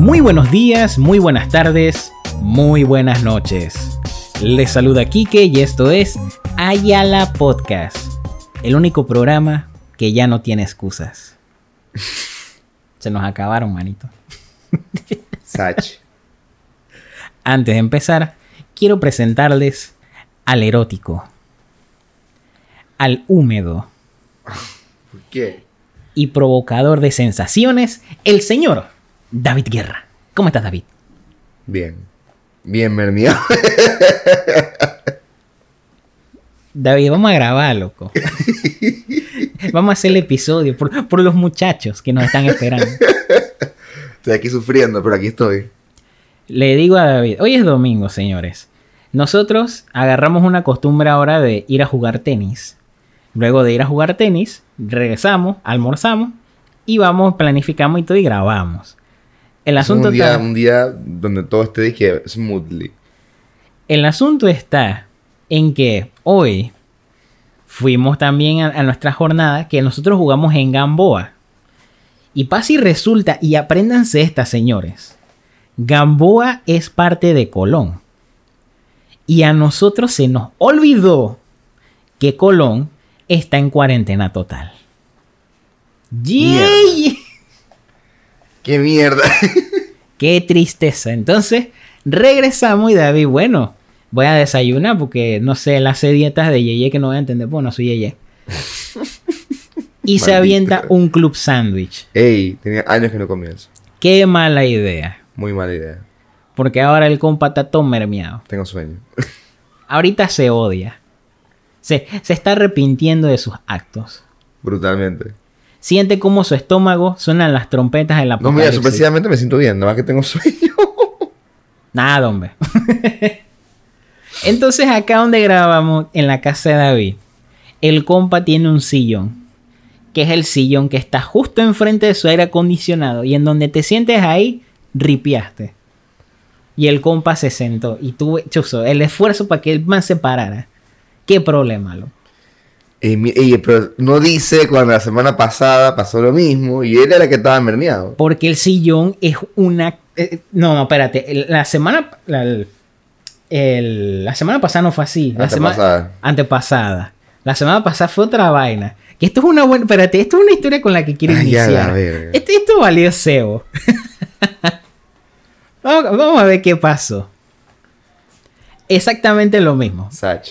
Muy buenos días, muy buenas tardes, muy buenas noches. Les saluda Kike y esto es Ayala Podcast, el único programa que ya no tiene excusas. Se nos acabaron, manito. Sach. Antes de empezar, quiero presentarles al erótico, al húmedo ¿Por qué? y provocador de sensaciones, el señor David Guerra. ¿Cómo estás, David? Bien. Bien, mermiado. David, vamos a grabar, loco. vamos a hacer el episodio por, por los muchachos que nos están esperando. Estoy aquí sufriendo, pero aquí estoy. Le digo a David, hoy es domingo, señores. Nosotros agarramos una costumbre ahora de ir a jugar tenis. Luego de ir a jugar tenis, regresamos, almorzamos y vamos, planificamos y todo y grabamos. El asunto, un día, está, un día donde todo esté dije, smoothly. el asunto está en que hoy fuimos también a, a nuestra jornada que nosotros jugamos en Gamboa. Y pasa y resulta, y apréndanse estas, señores. Gamboa es parte de Colón. Y a nosotros se nos olvidó que Colón está en cuarentena total. ¡Yay! ¡Qué mierda! ¡Qué tristeza! Entonces, regresamos y David, bueno, voy a desayunar porque no sé, él hace dietas de Yeye que no voy a entender, pues no soy Yeye. y se avienta un club sándwich. Ey, tenía años que no comía eso. ¡Qué mala idea! Muy mala idea. Porque ahora el compa está todo mermeado. Tengo sueño. Ahorita se odia. Se, se está arrepintiendo de sus actos. Brutalmente. Siente como su estómago suenan las trompetas de la No, mira, sorpresivamente me siento bien, nada más que tengo sueño. Nada, hombre. Entonces, acá donde grabamos, en la casa de David, el compa tiene un sillón. Que es el sillón que está justo enfrente de su aire acondicionado. Y en donde te sientes ahí, ripiaste. Y el compa se sentó. Y tuve, chuzo, el esfuerzo para que el man se parara. Qué problema, lo. Mi- ey, pero no dice cuando la semana pasada pasó lo mismo y él era el que estaba mermeado. Porque el sillón es una. eh, no, no, espérate. La semana. La, el- la semana pasada no fue así. La semana Antepasada. antepasada. La semana pasada fue otra vaina. Que esto es una buena. Espérate, esto es una historia con la que quiero Ay, la iniciar. Esto, esto valió cebo. vamos, vamos a ver qué pasó. Exactamente lo mismo. Sach.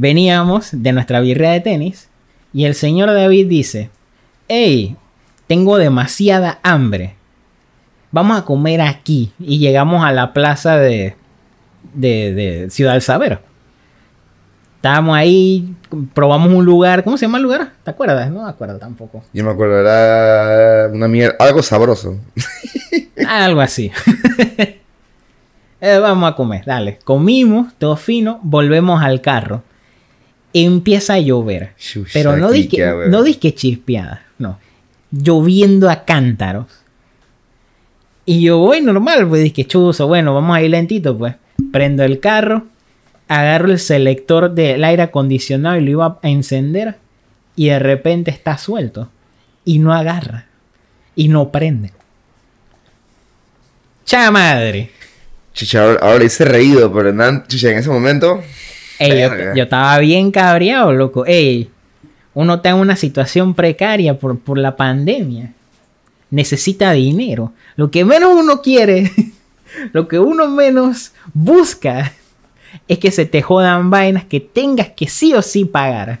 Veníamos de nuestra birria de tenis y el señor David dice, hey, tengo demasiada hambre. Vamos a comer aquí. Y llegamos a la plaza de, de, de Ciudad del Saber. Estábamos ahí, probamos un lugar. ¿Cómo se llama el lugar? ¿Te acuerdas? No me acuerdo tampoco. Yo me acuerdo, era una mierda, algo sabroso. Algo así. Eh, vamos a comer, dale. Comimos, todo fino, volvemos al carro. Empieza a llover. Pero no disque, weón. no disque chispeada, no. Lloviendo a cántaros. Y yo voy normal, pues disque chuzo, bueno, vamos a ir lentito, pues. Prendo el carro, agarro el selector del aire acondicionado y lo iba a encender. Y de repente está suelto. Y no agarra. Y no prende. ¡Cha madre! Chicha, ahora, ahora hice reído, pero en ese momento. Ey, yo, yo estaba bien cabreado, loco. Ey, uno está en una situación precaria por, por la pandemia. Necesita dinero. Lo que menos uno quiere, lo que uno menos busca, es que se te jodan vainas que tengas que sí o sí pagar.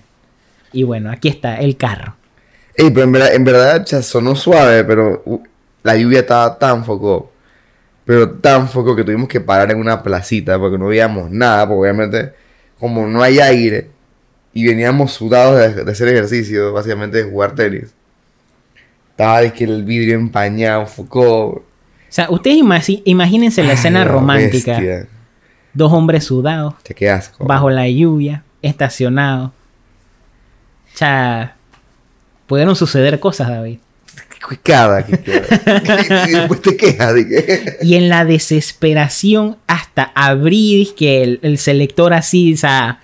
Y bueno, aquí está el carro. Ey, pero en verdad, en verdad sonó suave, pero uh, la lluvia estaba tan foco. Pero tan foco que tuvimos que parar en una placita porque no veíamos nada, porque obviamente, como no hay aire, y veníamos sudados de, de hacer ejercicio, básicamente de jugar tenis. Estaba es que el vidrio empañado, foco. O sea, ustedes imagínense la escena romántica. Dos hombres sudados, Te qué asco. bajo la lluvia, estacionados. O sea, pudieron suceder cosas, David. Cada que queda. y después te quejas de que. Y en la desesperación, hasta abrir que el, el selector así, o sea,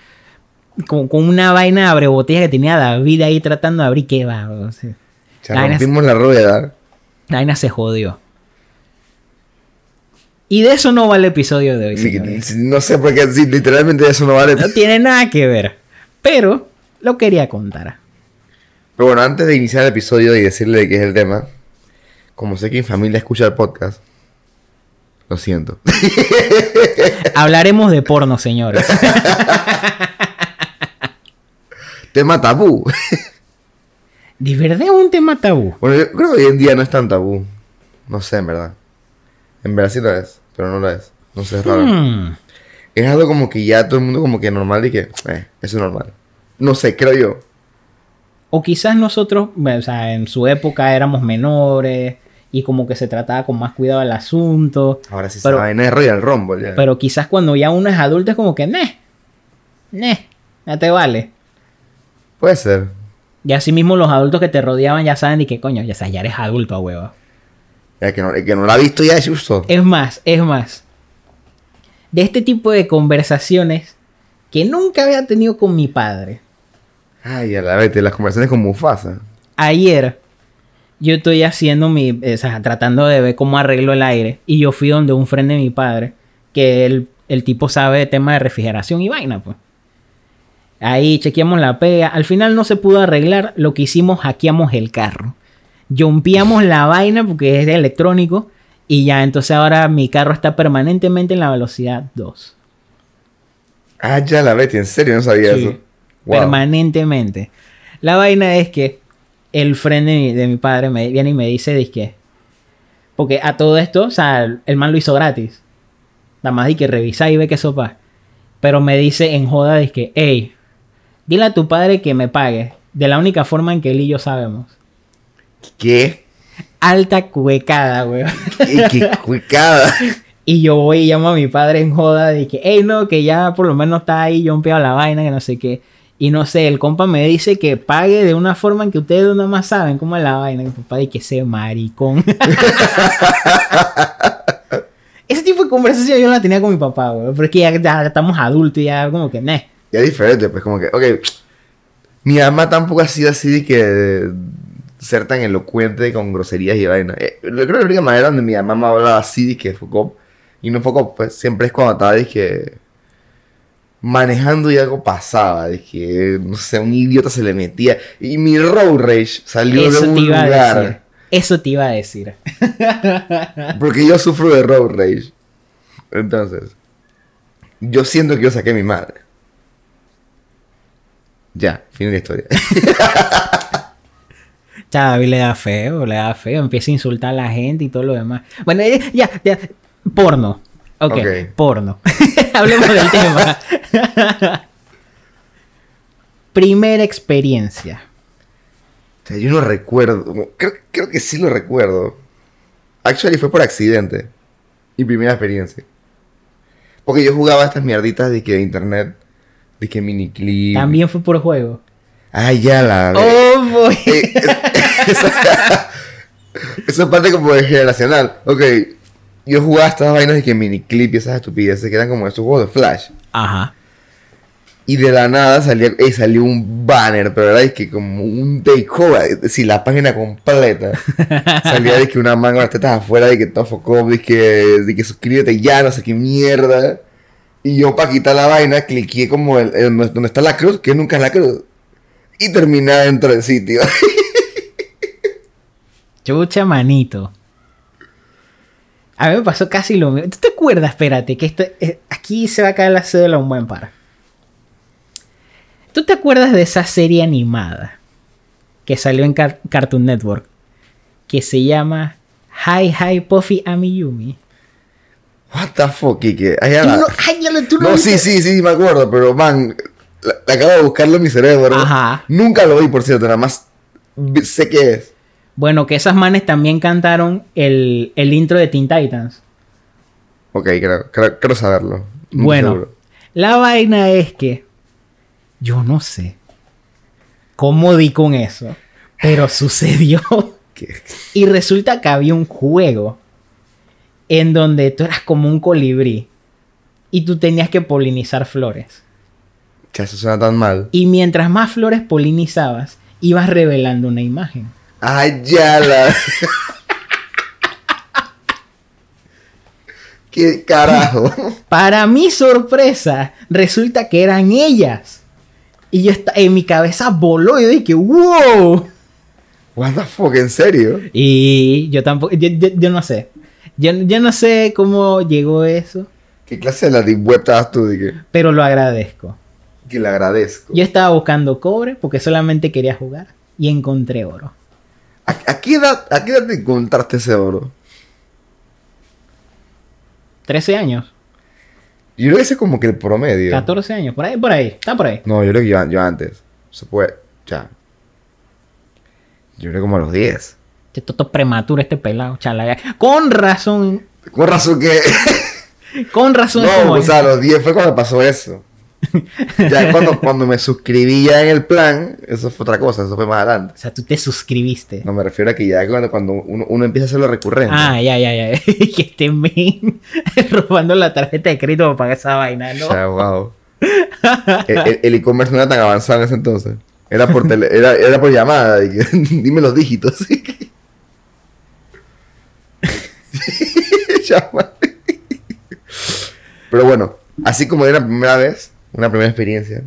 con, con una vaina abre botella que tenía David ahí tratando de abrir, ¿qué va? O sea, Ya La rompimos la rueda. la vaina se jodió. Y de eso no va el episodio de hoy. Señores. no sé por qué, literalmente eso no vale. No tiene nada que ver. Pero lo quería contar. Pero bueno, antes de iniciar el episodio y decirle de qué es el tema, como sé que mi familia escucha el podcast, lo siento. Hablaremos de porno, señores. tema tabú. ¿De verdad es un tema tabú? Bueno, yo creo que hoy en día no es tan tabú. No sé, en verdad. En verdad sí lo es, pero no lo es. No sé, es raro. Hmm. Es algo como que ya todo el mundo como que normal y que, eh, eso es normal. No sé, creo yo. O quizás nosotros, o sea, en su época éramos menores y como que se trataba con más cuidado el asunto. Ahora sí Pero- se vaina de Royal Rumble ya. Pero quizás cuando ya uno es adulto es como que, ne, ne, ya te vale. Puede ser. Y así mismo los adultos que te rodeaban ya saben y que coño, ya, sabes, ya eres adulto, a huevo. El que no, que no la ha visto ya es justo. Es más, es más. De este tipo de conversaciones que nunca había tenido con mi padre. Ay, a la vez, las conversaciones con Mufasa. Ayer yo estoy haciendo mi, o sea, tratando de ver cómo arreglo el aire y yo fui donde un friend de mi padre que el, el tipo sabe de tema de refrigeración y vaina, pues. Ahí chequeamos la pega. Al final no se pudo arreglar. Lo que hicimos, hackeamos el carro. Jompeamos la vaina porque es de electrónico. Y ya, entonces ahora mi carro está permanentemente en la velocidad 2. Ah, ya la Betty, en serio, no sabía Sí. eso. Wow. Permanentemente. La vaina es que el friend de mi, de mi padre me viene y me dice, que porque a todo esto, o sea, el man lo hizo gratis. Nada más di que revisa y ve que sopa. Pero me dice en joda, que hey, dile a tu padre que me pague. De la única forma en que él y yo sabemos. ¿Qué? Alta cuecada, weón. ¿Qué, qué cuicada? Y yo voy y llamo a mi padre en joda de que, hey, no, que ya por lo menos está ahí, yo a la vaina, que no sé qué. Y no sé, el compa me dice que pague de una forma en que ustedes nada más saben cómo es la vaina. Mi papá dice que sea maricón. Ese tipo de conversación yo la tenía con mi papá, güey. Pero es que ya, ya estamos adultos y ya como que, ne. Ya es diferente, pues como que, ok. Mi mamá tampoco ha sido así de que ser tan elocuente con groserías y vaina. Eh, yo creo que la única manera donde mi mamá me hablaba así de que Foucault, y no Foucault, pues siempre es cuando estaba de que manejando y algo pasaba, de que, no sé, un idiota se le metía. Y mi road rage salió Eso de te un a lugar. decir. Eso te iba a decir. Porque yo sufro de road rage. Entonces, yo siento que yo saqué a mi madre. Ya, fin de la historia. David le da feo, le da feo, empieza a insultar a la gente y todo lo demás. Bueno, eh, ya, ya, porno. Ok, Ok. porno. Hablemos del tema. Primera experiencia. O sea, yo no recuerdo. Creo, creo que sí lo recuerdo. Actually fue por accidente. Mi primera experiencia. Porque yo jugaba estas mierditas de que de internet. De que miniclip. También fue por juego. Ay, ya la. Oh, boy. Eh, esa, esa es parte como de generacional. Ok. Yo jugaba estas vainas de que miniclip y esas estupideces que eran como estos juegos de flash. Ajá. Y de la nada salía, eh, salió un banner, pero era que como un takeover, es decir, la página completa. salía de que una manga las tetas afuera, de que todo de que, de que suscríbete ya, no sé qué mierda. Y yo para quitar la vaina, cliqué como el, el- donde está la cruz, que nunca es la cruz. Y terminé dentro del sitio. Chucha manito. A mí me pasó casi lo mismo. ¿Tú te acuerdas? Espérate, que esto, eh, aquí se va a caer la cédula un buen par. ¿Tú te acuerdas de esa serie animada que salió en Car- Cartoon Network? Que se llama Hi Hi Puffy Amiyumi. What the fuck, Kike. Ay, Tú no, ay, ya lo- tú no sí, sí, sí, me acuerdo, pero man, la, la acabo de buscarlo en mi cerebro. Ajá. Nunca lo vi, por cierto, nada más sé qué es. Bueno, que esas manes también cantaron el, el intro de Teen Titans. Ok, creo, creo, creo saberlo. Muy Bueno, seguro. la vaina es que yo no sé cómo di con eso, pero sucedió. ¿Qué? Y resulta que había un juego en donde tú eras como un colibrí y tú tenías que polinizar flores. Ya, eso suena tan mal. Y mientras más flores polinizabas, ibas revelando una imagen. Ay, ya la. ¿Qué carajo? Para mi sorpresa, resulta que eran ellas. Y yo está, en mi cabeza voló y dije, wow. What the fuck, ¿en serio? Y yo tampoco, yo, yo- yo no sé. Yo, yo no sé cómo llegó eso, ¿Qué clase de la deep web estabas tú? Que, pero lo agradezco. que le agradezco. Yo estaba buscando cobre porque solamente quería jugar y encontré oro. ¿A, a qué edad, ¿A qué edad te encontraste ese oro? 13 años, Yo creo que ese es como que el promedio. 14 años, por ahí, por ahí, está por ahí. No, yo creo que yo, yo antes. Se puede. Ya. Yo creo como a los 10. Este toto prematuro, este pelado, chala. Con razón, Con razón que. con razón. no, o sea, a los 10 fue cuando pasó eso. Ya cuando, cuando me suscribí ya en el plan, eso fue otra cosa, eso fue más adelante. O sea, tú te suscribiste. No me refiero a que ya cuando, cuando uno, uno empieza a hacerlo recurrente. Ah, ya, ya, ya. que este men robando la tarjeta de crédito para pagar esa vaina, ¿no? O sea, wow. El- e-commerce no era tan avanzado en ese entonces. Era por, tele- era, era por llamada. dime los dígitos. Pero bueno, así como de una primera vez, una primera experiencia.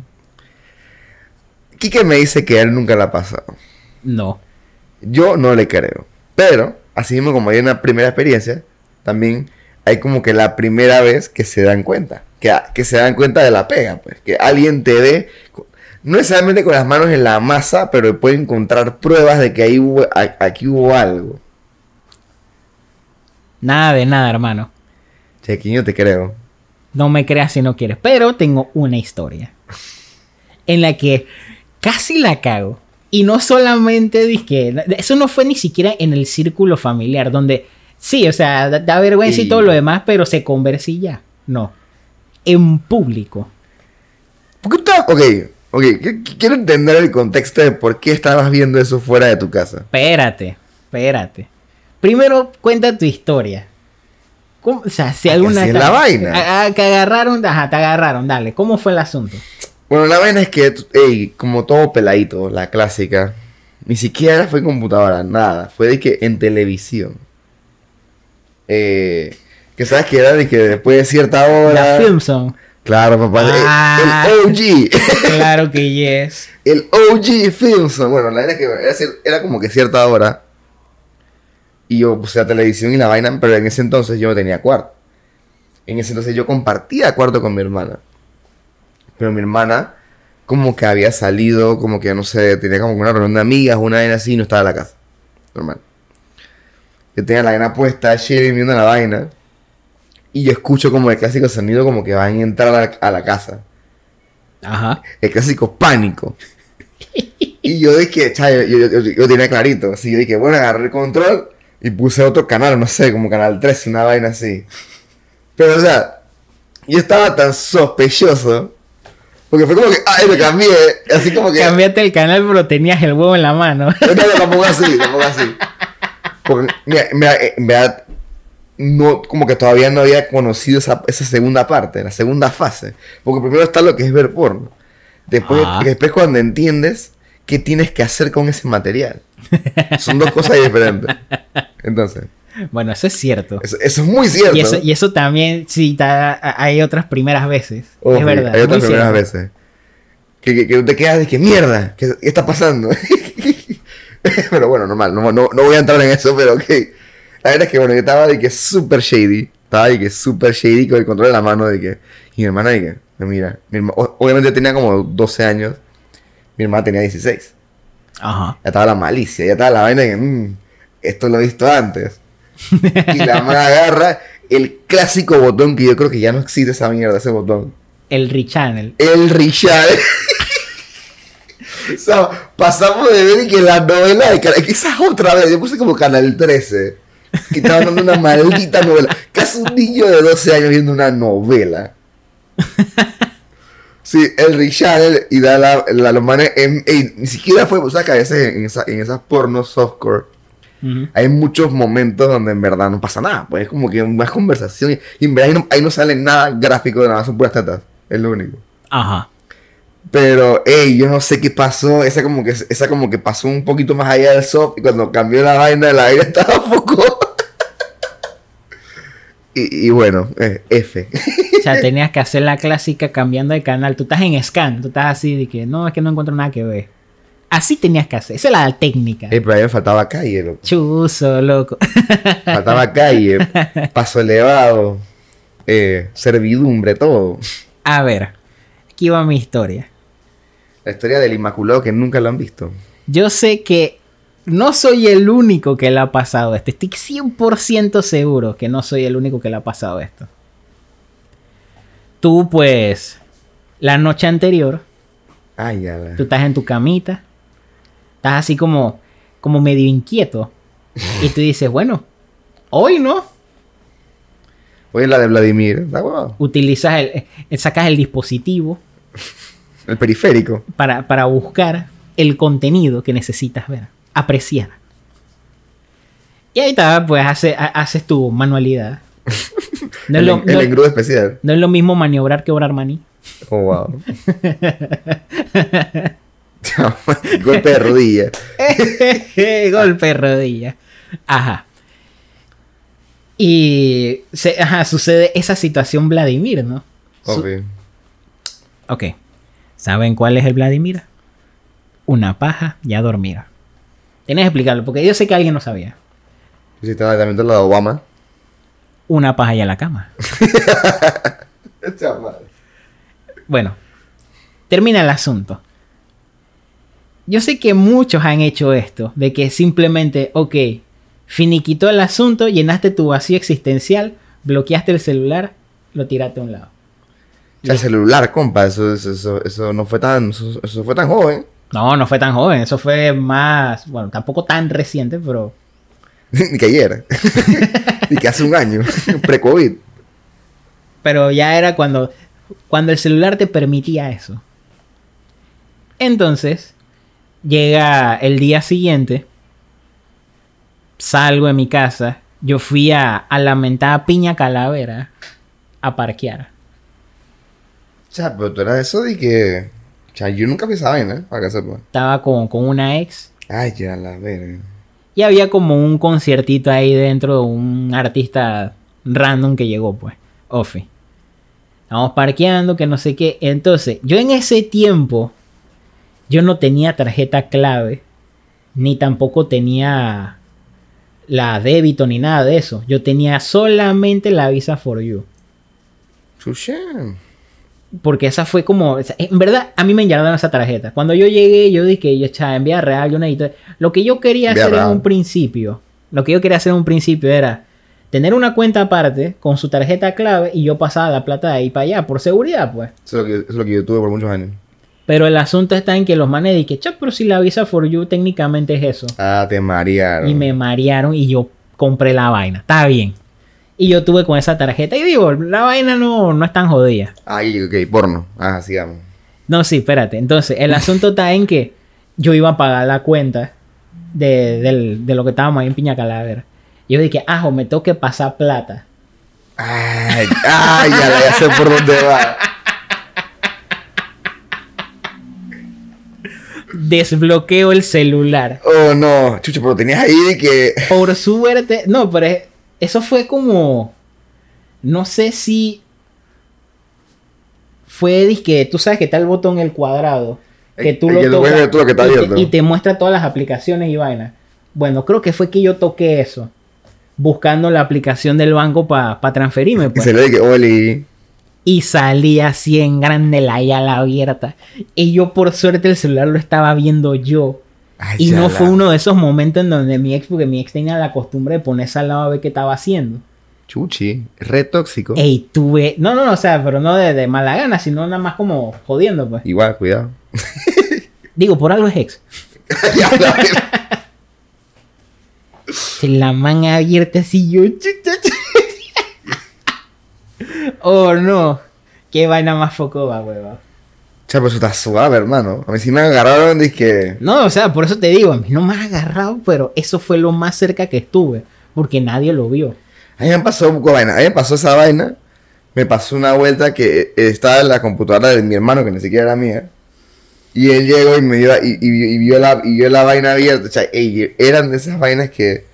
Quique me dice que a él nunca la ha pasado. No. Yo no le creo. Pero, así mismo como hay una primera experiencia, también hay como que la primera vez que se dan cuenta. Que, que se dan cuenta de la pega, pues. Que alguien te ve, no necesariamente con las manos en la masa, pero puede encontrar pruebas de que ahí hubo, aquí hubo algo. Nada de nada, hermano. Chequín, yo te creo. No me creas si no quieres. Pero tengo una historia. En la que casi la cago. Y no solamente dije. Eso no fue ni siquiera en el círculo familiar. Donde. Sí, o sea, da, da vergüenza y todo lo demás. Pero se conversa y ya. No. En público. ¿Por qué estás- Ok, ok. qu- qu- Quiero entender el contexto de por qué estabas viendo eso fuera de tu casa. Espérate. Espérate. Primero cuenta tu historia. ¿Cómo? O sea, si alguna. así es la vaina. Ah, que agarraron. Ajá, te agarraron. Dale. ¿Cómo fue el asunto? Bueno, la vaina es que, ey, como todo peladito, la clásica, ni siquiera fue en computadora, nada. Fue de que en televisión. Eh, que sabes que era de que después de cierta hora. La Filmson. Claro, papá. el- Ah. El, OG. Claro que yes. el OG Filmson. Bueno, la verdad es que era como que cierta hora. Y yo puse la televisión y la vaina, pero en ese entonces yo no tenía cuarto. En ese entonces yo compartía cuarto con mi hermana. Pero mi hermana, como que había salido, como que no sé, tenía como una reunión de amigas, una vaina así, y no estaba en la casa. Normal. Yo tenía la vaina puesta, chilling, viendo la vaina. Y yo escucho como el clásico sonido, como que van a entrar a la, a la casa. Ajá. El clásico pánico. Y yo dije, chay, yo, yo, yo- yo tenía clarito. Así yo dije, bueno, agarré el control y puse otro canal, no sé, como canal 13, una vaina así. Pero, o sea, yo estaba tan sospechoso. Porque fue como que, ay, me cambié. Así como que. Cambiaste el canal, pero tenías el huevo en la mano. No, no, tampoco así, tampoco así. Porque, mira, mira, eh, en verdad, no, como que todavía no había conocido esa, esa segunda parte, la segunda fase. Porque primero está lo que es ver porno. Después, Ah. después cuando entiendes qué tienes que hacer con ese material. Son dos cosas diferentes. Entonces, Bueno, eso es cierto. eso, eso es muy cierto. Y eso, y eso también, sí, ta- hay otras primeras veces. Ojo, es verdad. Hay otras primeras cierto. veces. Que, que, que te quedas de que mierda, ¿qué, qué está pasando? pero bueno, normal, no, no, no voy a entrar en eso, pero ok. La verdad es que bueno, yo estaba de que súper shady. Estaba de que súper shady con el control de la mano de que. Y mi hermana de que, mira. mi herma- obviamente tenía como 12 años. Mi hermana tenía 16. Ajá. Ya estaba la malicia, ya estaba la vaina de que, "Mm, esto lo he visto antes. y la mano agarra el clásico botón que yo creo que ya no existe esa mierda, ese botón. El Richannel. El Richard. o sea, pasamos de ver que la novela de Canal... es otra vez, yo puse como Canal 13. Que estaba dando una maldita novela. Casi un niño de 12 años viendo una novela. Sí, el Richard y da la, la en- ni siquiera fue, o sea, que a veces en, esa- en esas pornos softcore hay muchos momentos donde en verdad no pasa nada, pues es como que más conversación y, y en verdad ahí no, ahí no sale nada gráfico de nada, son puras tetas, es lo único. Ajá. Pero, hey, yo no sé qué pasó. Esa como que esa como que pasó un poquito más allá del soft. Y cuando cambió la vaina, la vaina estaba foco. Y, y bueno, eh, F. Sea, tenías que hacer la clásica cambiando de canal. Tú estás en scan, tú estás así de que no, es que no encuentro nada que ver. Así tenías que hacer. Esa es la técnica. Eh, pero a mí me faltaba calle, loco. Chuzo, loco. Faltaba calle, paso elevado, eh, servidumbre, todo. A ver, aquí va mi historia. La historia del Inmaculado que nunca lo han visto. Yo sé que no soy el único que le ha pasado esto. Estoy 100% seguro que no soy el único que le ha pasado esto. Tú, pues, la noche anterior, Ay, tú estás en tu camita, estás así como, como medio inquieto. Y tú dices, bueno, hoy no. Oye, la de Vladimir. Utilizas el, eh, sacas el dispositivo El periférico. para, para buscar el contenido que necesitas ver, apreciar. Y ahí está, pues hace- ha- haces tu manualidad. No es, lo, el no- engrudo especial. no es lo mismo maniobrar que obrar maní. Oh, wow. Golpe de rodilla. Golpe de rodilla. Ajá. Y se- ajá, sucede esa situación Vladimir, ¿no? Su- Ok. ¿Saben cuál es el Vladimir? Una paja y a dormir. Tienes que explicarlo, porque yo sé que alguien no sabía. Sí, estaba también de la de Obama. Una paja y a la cama. Bueno, termina el asunto. Yo sé que muchos han hecho esto, de que simplemente, ok, finiquitó el asunto, llenaste tu vacío existencial, bloqueaste el celular, lo tiraste a un lado. Ya, el celular, compa, eso, eso, eso, eso no fue tan, eso fue tan joven. No, no fue tan joven, eso fue más, bueno, tampoco tan reciente, pero Ni que ayer. Ni que hace un año. Pre-COVID. pero ya era cuando cuando el celular te permitía eso. Entonces, llega el día siguiente, salgo de mi casa, yo fui a, a la mentada Piña Calavera a parquear. O sea, pero tú eras eso de que. O sea, yo nunca vi esa vaina, para que. Estaba con, con una ex Ay, ya la verga. Y había como un conciertito ahí dentro de un artista random que llegó, pues, Ofi. Estamos parqueando, que no sé qué. Entonces, yo en ese tiempo, yo no tenía tarjeta clave, ni tampoco tenía la débito ni nada de eso. Yo tenía solamente la Visa for You. Chuché. Porque esa fue como. En verdad, a mí me enviaron esa tarjeta. Cuando yo llegué, yo dije, yo, cha, en vía real, yo necesito. Lo que yo quería hacer en un principio. Lo que yo quería hacer en un principio era tener una cuenta aparte con su tarjeta clave y yo pasaba la plata de ahí para allá, por seguridad, pues. Eso es lo que, eso es lo que yo tuve por muchos años. Pero el asunto está en que los manes dije, cha, pero si la Visa for You técnicamente es eso. Ah, te marearon. Y me marearon y yo compré la vaina. Está bien. Y yo tuve con esa tarjeta. Y digo, la vaina no, no es tan jodida. Ay, ok, porno. Ah, sigamos. No, sí, espérate. Entonces, el asunto está en que yo iba a pagar la cuenta de, del- de lo que estábamos ahí en Piña Calavera. Y yo dije, ajo, me tengo que pasar plata. Ay, ay, ya, la- ya sé por dónde va. Desbloqueo el celular. Oh, no. Chucho, pero tenías ahí de que. Por suerte, no, pero es- eso fue como, no sé si fue disque, tú sabes que está el botón el cuadrado, que tú lo tú que está y, te, abierto. y te muestra todas las aplicaciones y vainas. Bueno, creo que fue que yo toqué eso, buscando la aplicación del banco para transferirme, Y pues. se le Oli. Y salía así en grande la yala abierta. Y yo por suerte el celular lo estaba viendo yo. Ay, Y no fue uno de esos momentos en donde mi ex, porque mi ex tenía la costumbre de ponerse al lado a ver qué estaba haciendo. Chuchi, re tóxico. Ey, tuve. No, no, no, o sea, pero no de, de mala gana, sino nada más como jodiendo, pues. Igual, cuidado. Digo, por algo es ex. La verga. Se la man abierta así yo. oh, no. Qué vaina más focoba, hueva. Cha, pero eso está suave, hermano. A mí sí me agarraron que. No, o sea, por eso te digo, a mí no me ha agarrado, pero eso fue lo más cerca que estuve. Porque nadie lo vio. A mí me pasó una vaina. A mí me pasó esa vaina. Me pasó una vuelta que estaba en la computadora de mi hermano, que ni siquiera era mía. Y él llegó y me dio, y, y- y vio, la, y vio la vaina abierta. O sea, ey, eran de esas vainas que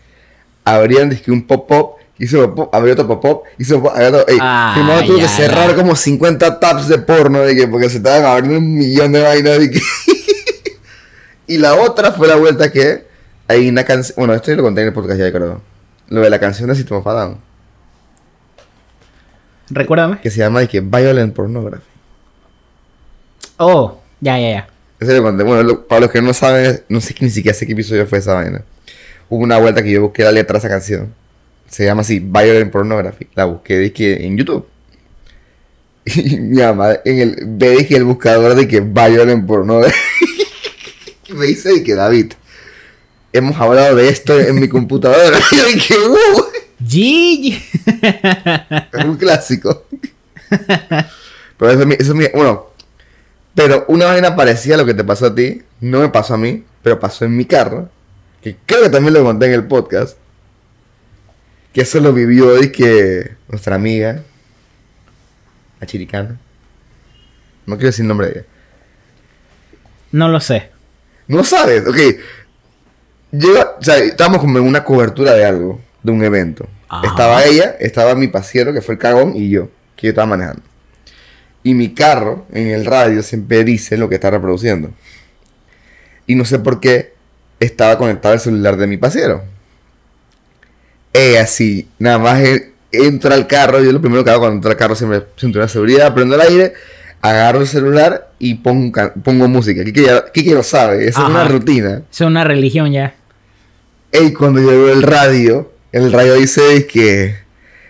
abrían dizque un pop-up Hizo pop, abrió otro pop-up, hizo pop, abrió otro. Ey, Ah, tuve ya, que cerrar ya. como 50 tabs de porno, de que, porque se estaban abriendo un millón de vainas. De que... y la otra fue la vuelta que hay una canción. Bueno, esto yo lo conté en el podcast ya, creo. Lo de la canción de System of a Down, Recuérdame. que se llama de que Violent Pornography. Oh, ya, ya, ya. Ese lo conté. Bueno, lo- para los que no saben, no sé ni siquiera sé qué episodio fue esa vaina. Hubo una vuelta que yo busqué la letra de esa canción. Se llama así, Violent Pornography. La busqué de que en YouTube. Y mi mamá, en el, ve de que el buscador de que Violent Pornography. me dice de que David, hemos hablado de esto en mi computadora. Y yo dije, uh, Gigi. es un clásico. pero eso es mi, eso es mi- bueno, pero una vaina parecida a lo que te pasó a ti, no me pasó a mí, pero pasó en mi carro, que creo que también lo conté en el podcast, que eso lo vivió hoy que nuestra amiga, la chiricana, no quiero decir el nombre de ella, No lo sé. no sabes, ok, Llega, o sea, estábamos como en una cobertura de algo, de un evento. Ajá. Estaba ella, estaba mi pasiero, que fue el cagón, y yo, que yo estaba manejando. Y mi carro, en el radio, siempre dice lo que está reproduciendo. Y no sé por qué estaba conectado el celular de mi pasiero. Ella así, nada más e- entra al carro, yo lo primero que hago cuando entro al carro siempre siento una seguridad, prendo el aire, agarro el celular y pongo, pongo música. ¿Qué quiero, sabe? Esa es una rutina. Es una religión ya. Ey, cuando yo veo el radio, el radio dice que,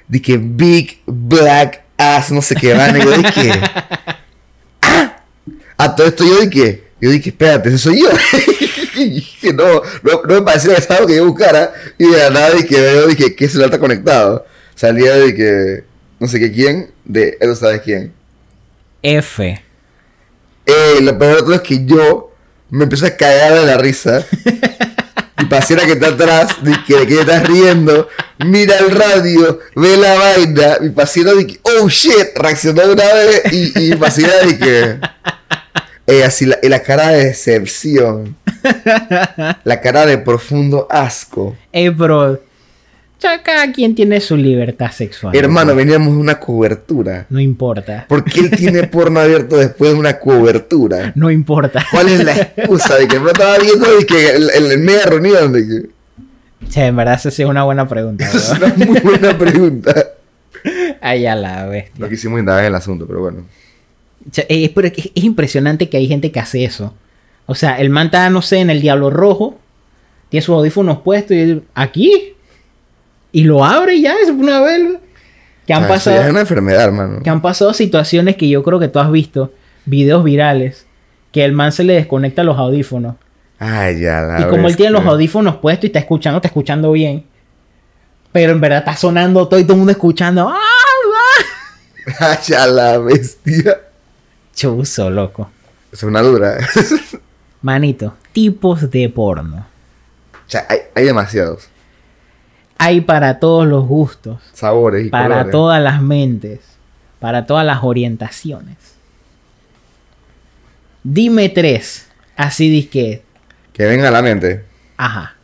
de que Big Black Ass, no sé qué van, y yo dije, ah, a todo esto yo dije, yo dije, espérate, ese soy yo. y dije, no, no, no me parecía que es algo que yo buscara, y de la nada dije, veo, dije, ¿qué celular está conectado? Salía de que, no sé qué quién, de él no sabe quién. F. Eh, lo peor de todo es que yo me empecé a cagar de la risa. Y pasiera que está atrás, de que, de que estás riendo, mira el radio, ve la vaina, mi pasiera de que, oh shit, reaccionó una vez y, y mi pasiera de que, eh, así la, y la cara de decepción, la cara de profundo asco. Ey, pero. ya cada quien tiene su libertad sexual. Hermano, veníamos de una cobertura. No importa. ¿Por qué él tiene porno abierto después de una cobertura? No importa. ¿Cuál es la excusa de que no estaba viendo y que el, el, el media reunión de que... Che, en verdad, esa sí es una buena pregunta. Es una muy buena pregunta. Ay, a la bestia. No quisimos indagar el asunto, pero bueno. Es, es impresionante que hay gente que hace eso. O sea, el man está, no sé, en el Diablo Rojo. Tiene sus audífonos puestos y aquí. Y lo abre y ya, se pone a ver. Que han, O sea, pasado, es una enfermedad, hermano. que han pasado situaciones que yo creo que tú has visto. Videos virales. Que el man se le desconecta los audífonos. Ay, ya la y como él tiene los audífonos puestos y está escuchando, está escuchando bien. Pero en verdad está sonando todo y todo el mundo escuchando. ¡Ah! ah". Ay, ya la bestia. Chuzo, loco. Es una dura. Manito, tipos de porno. o sea, hay, hay demasiados Hay para todos los gustos, sabores y para colores. todas las mentes, para todas las orientaciones. Dime tres, así disque, Que venga a la mente. ajá,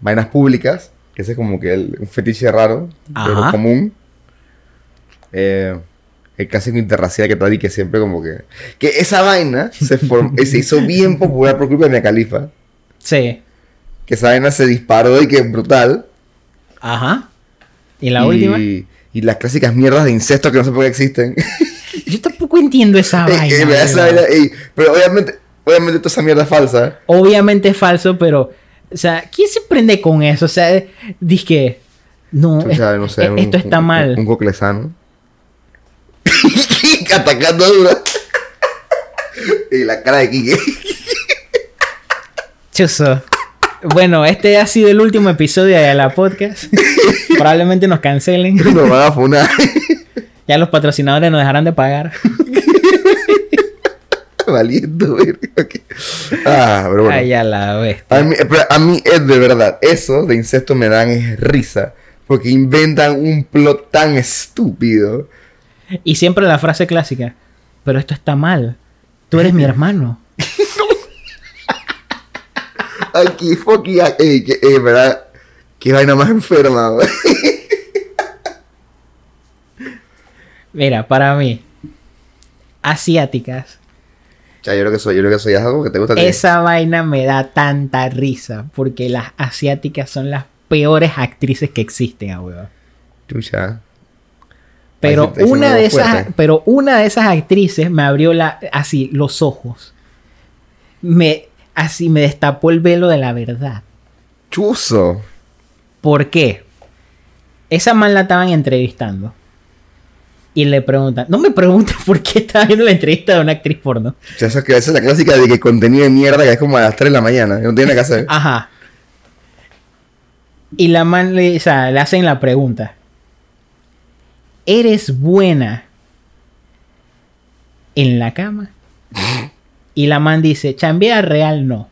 Vainas públicas. Que ese es como que el, un fetiche raro, pero común. Eh, el clásico interracial que tal y que siempre como que... Que esa vaina se, se hizo bien popular por culpa de Mia Califa. sí, Que esa vaina se disparó y que es brutal. ajá. ¿Y la y, última? Y las clásicas mierdas de incesto que no sé por qué existen. Yo tampoco entiendo esa Ey, vaina. ey, me da esa weón. vaina, ey, pero obviamente, obviamente toda esa mierda es falsa. Obviamente es falso, pero, o sea, ¿quién se prende con eso? O sea, no, Tú es- sabes, no sé, un- esto está un- mal. Un, un coclesano. Atacando duro. y la cara de Kike. Chuzo. Bueno, este ha sido el último episodio de la podcast. Probablemente nos cancelen. Nos van a funar. Ya los patrocinadores nos dejarán de pagar. Valiendo, verga, ok. Ah, pero bueno. Ay, a la. A mí, a es de verdad, eso de incesto me dan es risa. Porque inventan un plot tan estúpido. Y siempre la frase clásica. Pero esto está mal. Tú eres mi hermano. Aquí, fucking, ey, que, ey, verdad, Qué vaina más enferma, güey. Mira, para mí, asiáticas, sea, yo creo que soy, yo creo que soy algo que te gusta esa vaina me da tanta risa porque las asiáticas son las peores actrices que existen, ah, weón. Chucha. Pero una de esas, fuerte. pero una de esas actrices me abrió la, así los ojos. Me, así me destapó el velo de la verdad. Chuzo. ¿Por qué? Esa man la estaban entrevistando. Y le preguntan, no me preguntes por qué estaba viendo la entrevista de una actriz porno. O sea, esa, esa es la clásica de que contenido de mierda que es como a las 3 de la mañana. y No tiene nada que hacer. Ajá. Y la man le, o sea, le hacen la pregunta. ¿Eres buena en la cama? Y la man dice, chambea real no.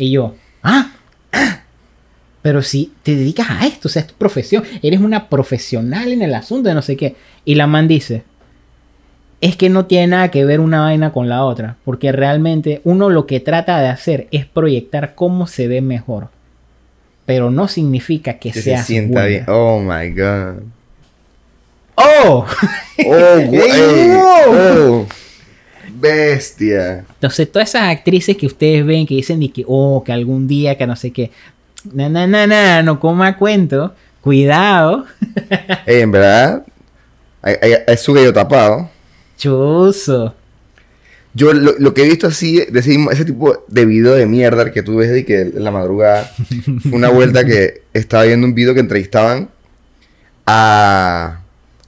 Y yo, ah, ah, pero si te dedicas a esto, o sea, es tu profesión, eres una profesional en el asunto de no sé qué. Y la man dice, es que no tiene nada que ver una vaina con la otra, porque realmente uno lo que trata de hacer es proyectar cómo se ve mejor, pero no significa que, Que se seas sienta buena. bien. Oh my god. ¡Oh! Oh, güey. Oh. Bestia. Entonces, todas esas actrices que ustedes ven que dicen de que, oh, que algún día, que no sé qué. Na, na, na, na, no coma cuento. Cuidado. Ey, en verdad, hay su gallo tapado. Chuzo. Yo lo, lo que he visto así, de ese, ese tipo de video de mierda que tú ves de que en la madrugada, fue una vuelta que estaba viendo un video que entrevistaban a,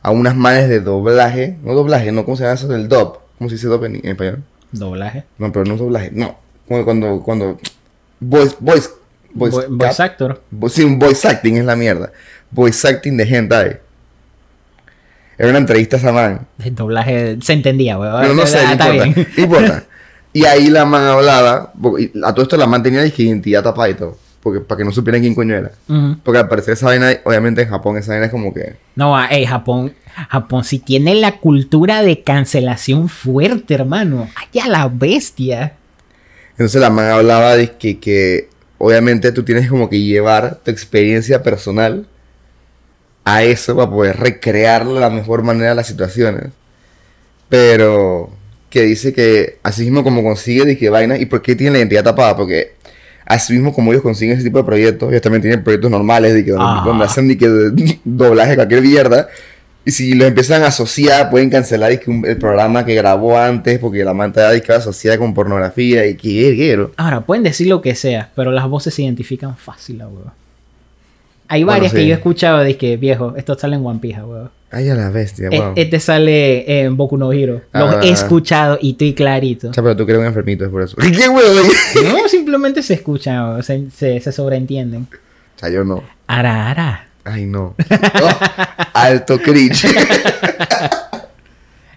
a unas manes de doblaje. No doblaje, no, ¿cómo se llama eso? El dub. ¿Cómo se dice dub en, en español? Doblaje. No, pero no es doblaje, no. Cuando, cuando, cuando voice, voice, voice, Vo- voice actor. Vo- Sí, un voice acting es la mierda. Voice acting de hentai. Era una entrevista a esa man. El doblaje se entendía, weón. No, no sé, Ah, no está importa. bien. No importa. Y ahí la man hablaba. A todo esto la man tenía identidad tapada y todo. Porque, para que no supieran quién coño era. Ujú. Porque al parecer esa vaina, obviamente en Japón, esa vaina es como que. No, ah, ey, Japón, Japón sí tiene la cultura de cancelación fuerte, hermano. Ay, a la bestia. Entonces la man hablaba de que, que obviamente tú tienes como que llevar tu experiencia personal a eso para poder recrear de la mejor manera las situaciones. Pero que dice que así mismo como consigue de que vaina y por qué tiene la identidad tapada, porque así mismo como ellos consiguen ese tipo de proyectos, ellos también tienen proyectos normales de que donde, Ah. donde hacen de que de- doblaje cualquier mierda. Y si los empiezan a asociar, pueden cancelar un- el programa que grabó antes porque la manta ya asociada con pornografía y que verguero. Ahora, pueden decir lo que sea, pero las voces se identifican fácil. Hay Bueno, varias que yo he escuchado de que, viejo, esto sale en One Piece, weón. Ay, a la bestia, E- wow. Este sale en Boku no Hero. Lo Ah. he escuchado y estoy clarito. O sea, pero tú que eres un enfermito, es por eso. ¿Qué huevo? No, simplemente se escuchan, weón, se, se, se sobreentienden. O sea, yo no. Ara, ara. Ay, no. Oh, alto cringe.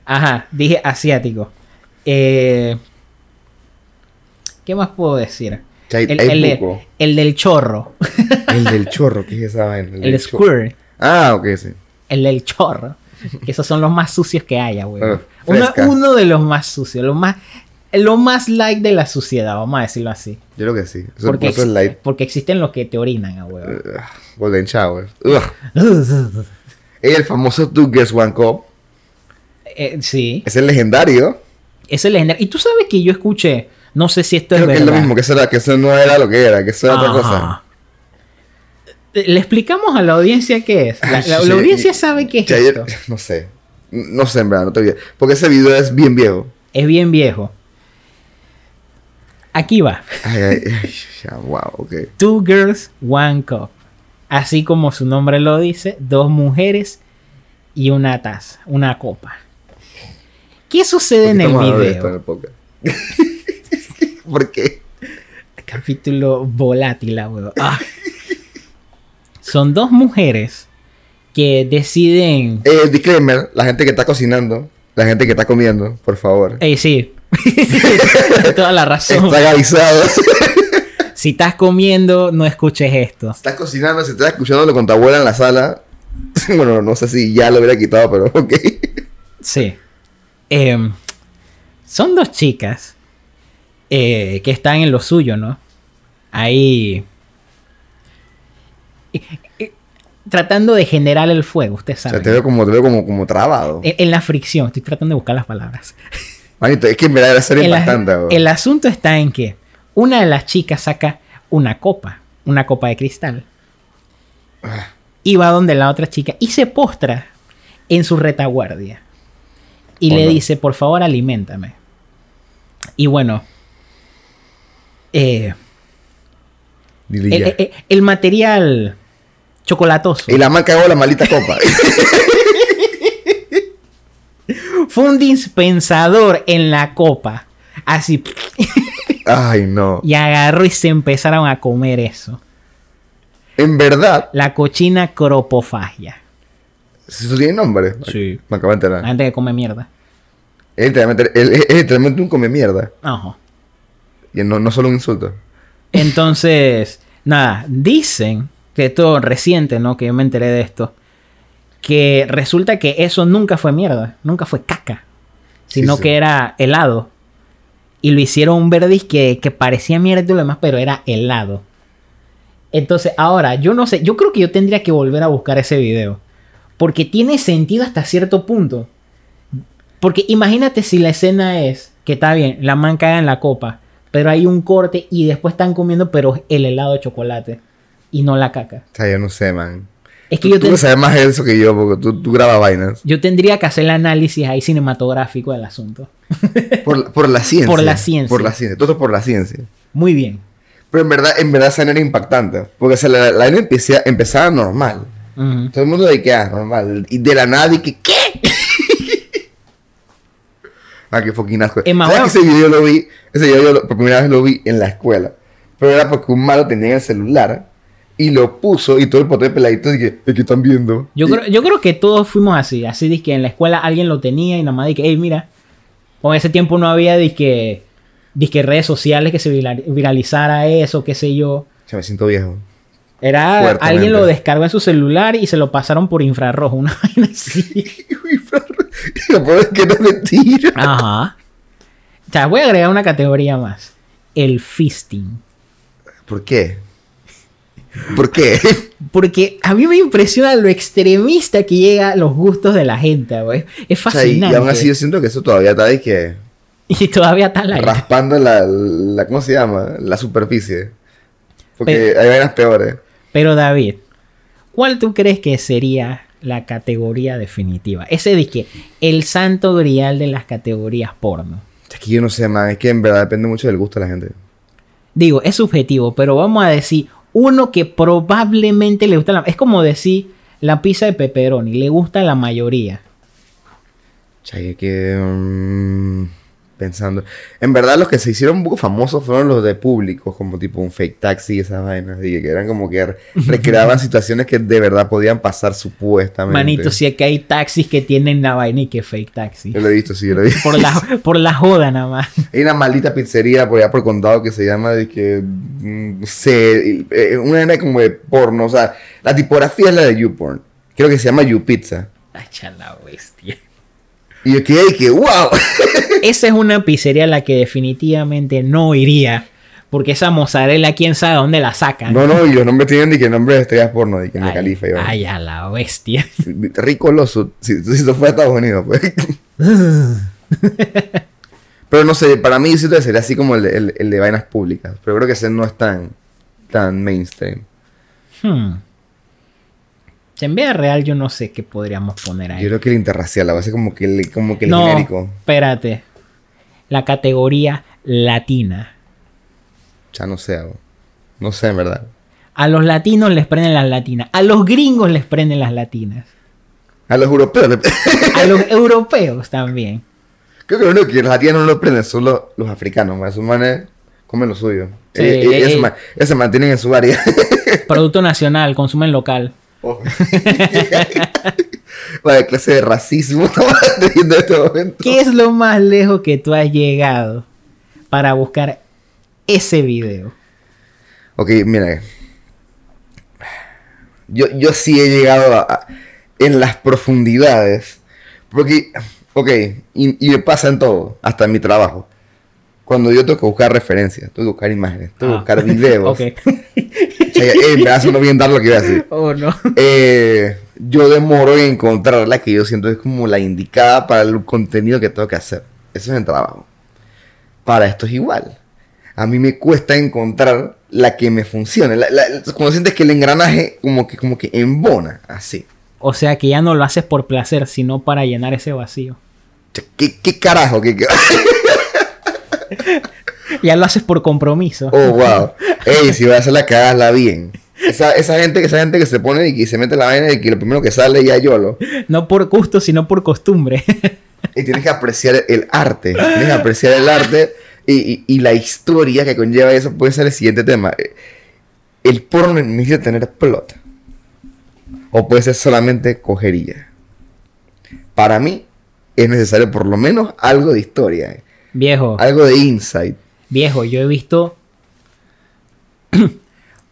Ajá, dije asiático. Eh, ¿Qué más puedo decir? O hay, El, hay el de- buco. el del chorro. El del chorro, ¿qué es esa vaina? El chorro. squirt. Ah, ok, sí. El del chorro. Que esos son los más sucios que haya, güey. Ah, uno, de los más sucios. Lo más, lo más light de la suciedad, vamos a decirlo así. Yo creo que sí. Eso, Porque, es light. porque existen los que te orinan, ah, güey. Ugh, golden shower. Ugh. El famoso Two One Cup. Eh, sí. Es el legendario. Es el legendario. Y tú sabes que yo escuché, no sé si esto Creo es que es verdad. lo mismo, que eso, era, que eso no era lo que era, que eso era otra cosa. Le explicamos a la audiencia qué es. La, Ay, la- sí, la sí. audiencia sabe qué es Ya, no sé. No sé, en verdad, no te. Porque ese video es bien viejo. Es bien viejo. Aquí va. Ay, ay, ay, ya, wow, ok. Two girls, one cup. Así como su nombre lo dice, dos mujeres y una taza, una copa. ¿Qué sucede en el esto en video? el. ¿Por qué? Capítulo volátil, huevo. Ah. Son dos mujeres que deciden. Eh, disclaimer, la gente que está cocinando, la gente que está comiendo, por favor. Ey, sí. Toda la razón. Están avisados. Si estás comiendo, no escuches esto. estás cocinando, si estás escuchándolo con tu abuela en la sala. Bueno, no sé si ya lo hubiera quitado, pero ok. Sí. Em, son dos chicas eh, que están en lo suyo, ¿no? Ahí. Tratando de generar el fuego, usted O sabe. sea, te veo como, te veo como, como trabado. En, en la fricción, estoy tratando de buscar las palabras. Manito, es que en verdad era ser El, impactante, el asunto está en que una de las chicas saca una copa, una copa de cristal. Y va donde la otra chica y se postra en su retaguardia. Y Oh, le no. dice, por favor, aliméntame. Y bueno, eh, el material chocolatoso Y la man cagó la maldita copa. fue un dispensador en la copa. Así, Ay, no. y agarró y se empezaron a comer eso. En verdad, La cochina cropofagia. eso tiene nombre. Sí. Me acabo de La enterar. gente que come mierda. Es literalmente un come mierda. Ajá. Y no, no solo un insulto. Entonces, nada, dicen que todo reciente, ¿no? Que yo me enteré de esto. Que resulta que eso nunca fue mierda, nunca fue caca. Sino Sí, sí. que era helado. Y lo hicieron un verdis que, que parecía mierda y lo demás, pero era helado. Entonces, ahora, yo no sé, yo creo que yo tendría que volver a buscar ese video. Porque tiene sentido hasta cierto punto. Porque imagínate si la escena es que está bien, la man caga en la copa, pero hay un corte y después están comiendo, pero el helado de chocolate y no la caca. O sea, yo no sé, man. Es que Tú, yo, tú ten- sabes más de eso que yo, porque tú, tú grabas vainas. yo tendría que hacer el análisis ahí cinematográfico del asunto. Por, la- por la ciencia. Por la ciencia. Por la ciencia. Todo por la ciencia. Muy bien. Pero en verdad, en verdad esa era impactante. Porque o sea, la, la empecé- empezaba normal. Todo el mundo de que, ah, normal. Y de la nada, y que, ¿qué? ah, qué fucking asco. ¿Sabes que ese video lo vi? Ese video yo lo- por primera vez lo vi en la escuela. Pero era porque un malo tenía el celular y lo puso y todo el pote de peladitos dije, ¿qué están viendo? Yo, Y- creo, yo creo que todos fuimos así. Así de que en la escuela alguien lo tenía y nada más de que, hey, mira. En ese tiempo no había disque, disque redes sociales que se vira- viralizara eso, qué sé yo. Ya me siento viejo. Era alguien lo descargó en su celular y se lo pasaron por infrarrojo, una vaina así. Y lo peor es que no mentira. Ajá. O sea, voy a agregar una categoría más. El fisting. ¿Por qué? ¿Por qué? Porque a mí me impresiona lo extremista que llega a los gustos de la gente, güey. Es O sea, y, fascinante. aún así yo siento que eso todavía está de que Y todavía está la raspando la, la, ¿cómo se llama? La superficie. Porque Pero- hay vainas peores. Pero David, ¿cuál tú crees que sería la categoría definitiva? Ese de que el santo grial de las categorías porno. Es que yo no sé, man. Es que en verdad depende mucho del gusto de la gente. Digo, es subjetivo, pero vamos a decir uno que probablemente le gusta la... Es como decir la pizza de pepperoni, le gusta a la mayoría. Chay, es que... mm, pensando... En verdad los que se hicieron un poco famosos fueron los de públicos, como tipo un fake taxi y esas vainas. Y que eran como que re- recreaban situaciones que de verdad podían pasar supuestamente. Manito, si aquí hay taxis que tienen la vaina y que fake taxi. Yo lo he visto, sí, yo lo he visto. Por la, por la joda nada más. Hay una maldita pizzería por allá por condado que se llama de que mm, no sé, y- eh, una era como de porno, o sea, la tipografía es la de YouPorn. Creo que se llama YouPizza. Ay, chala bestia. Y yo quedé que wow. Esa es una pizzería a la que definitivamente no iría. Porque esa mozzarella, quién sabe dónde la sacan. No, no, y los nombres tienen de que nombre de estrellas porno, de que en ay, Califa y vaina. ay, a la bestia. Rico Loso, si, si eso fue a Estados Unidos, pues. Pero no sé, para mí sí sería así como el, de- el- el de vainas públicas. Pero creo que ese no es tan, tan mainstream. Hmm. En vida real yo no sé qué podríamos poner ahí. Yo creo que el interracial, a veces como que el, como que el no, genérico. espérate. La categoría latina. Ya no sé, no sé en verdad. A los latinos les prenden las latinas. A los gringos les prenden las latinas. A los europeos, le- A los europeos también. creo que lo único que los latinos no lo prenden son los, los africanos, más esos manes comen lo suyo. Sí, Eh, eh, eh, ellos, eh. se mantienen en su área. Producto nacional, consumen local. Vaya clase de racismo en este momento. ¿Qué es lo más lejos que tú has llegado para buscar ese video? Ok, mira. Yo, yo sí he llegado a, a- en las profundidades. Porque, ok, y, y me pasa en todo, hasta en mi trabajo. Cuando yo tengo que buscar referencias, tengo que buscar imágenes, tengo que Ah. buscar videos. Ok. Sea, eh, me hace bien dar lo que iba a decir. Oh, no. Eh, yo demoro en encontrar la que yo siento es como la indicada para el contenido que tengo que hacer. Eso es el trabajo. Para esto es igual. A mí me cuesta encontrar la que me funcione. La, la- cuando sientes que el engranaje como que, como que embona, así. O sea que ya no lo haces por placer, sino para llenar ese vacío. ¿Qué, qué carajo? ¿Qué, qué- Ya lo haces por compromiso. Oh, wow. Ey, si vas a hacerla, que hagasla bien. Esa, esa gente, esa gente que se pone y que se mete la vaina y que lo primero que sale ya YOLO. No por gusto, sino por costumbre. Y tienes que apreciar el arte. Tienes que apreciar el arte y, y- y la historia que conlleva eso. Puede ser el siguiente tema. El porno necesita tener plot. O puede ser solamente cogería. Para mí es necesario por lo menos algo de historia. Viejo, Algo de insight. viejo, yo he visto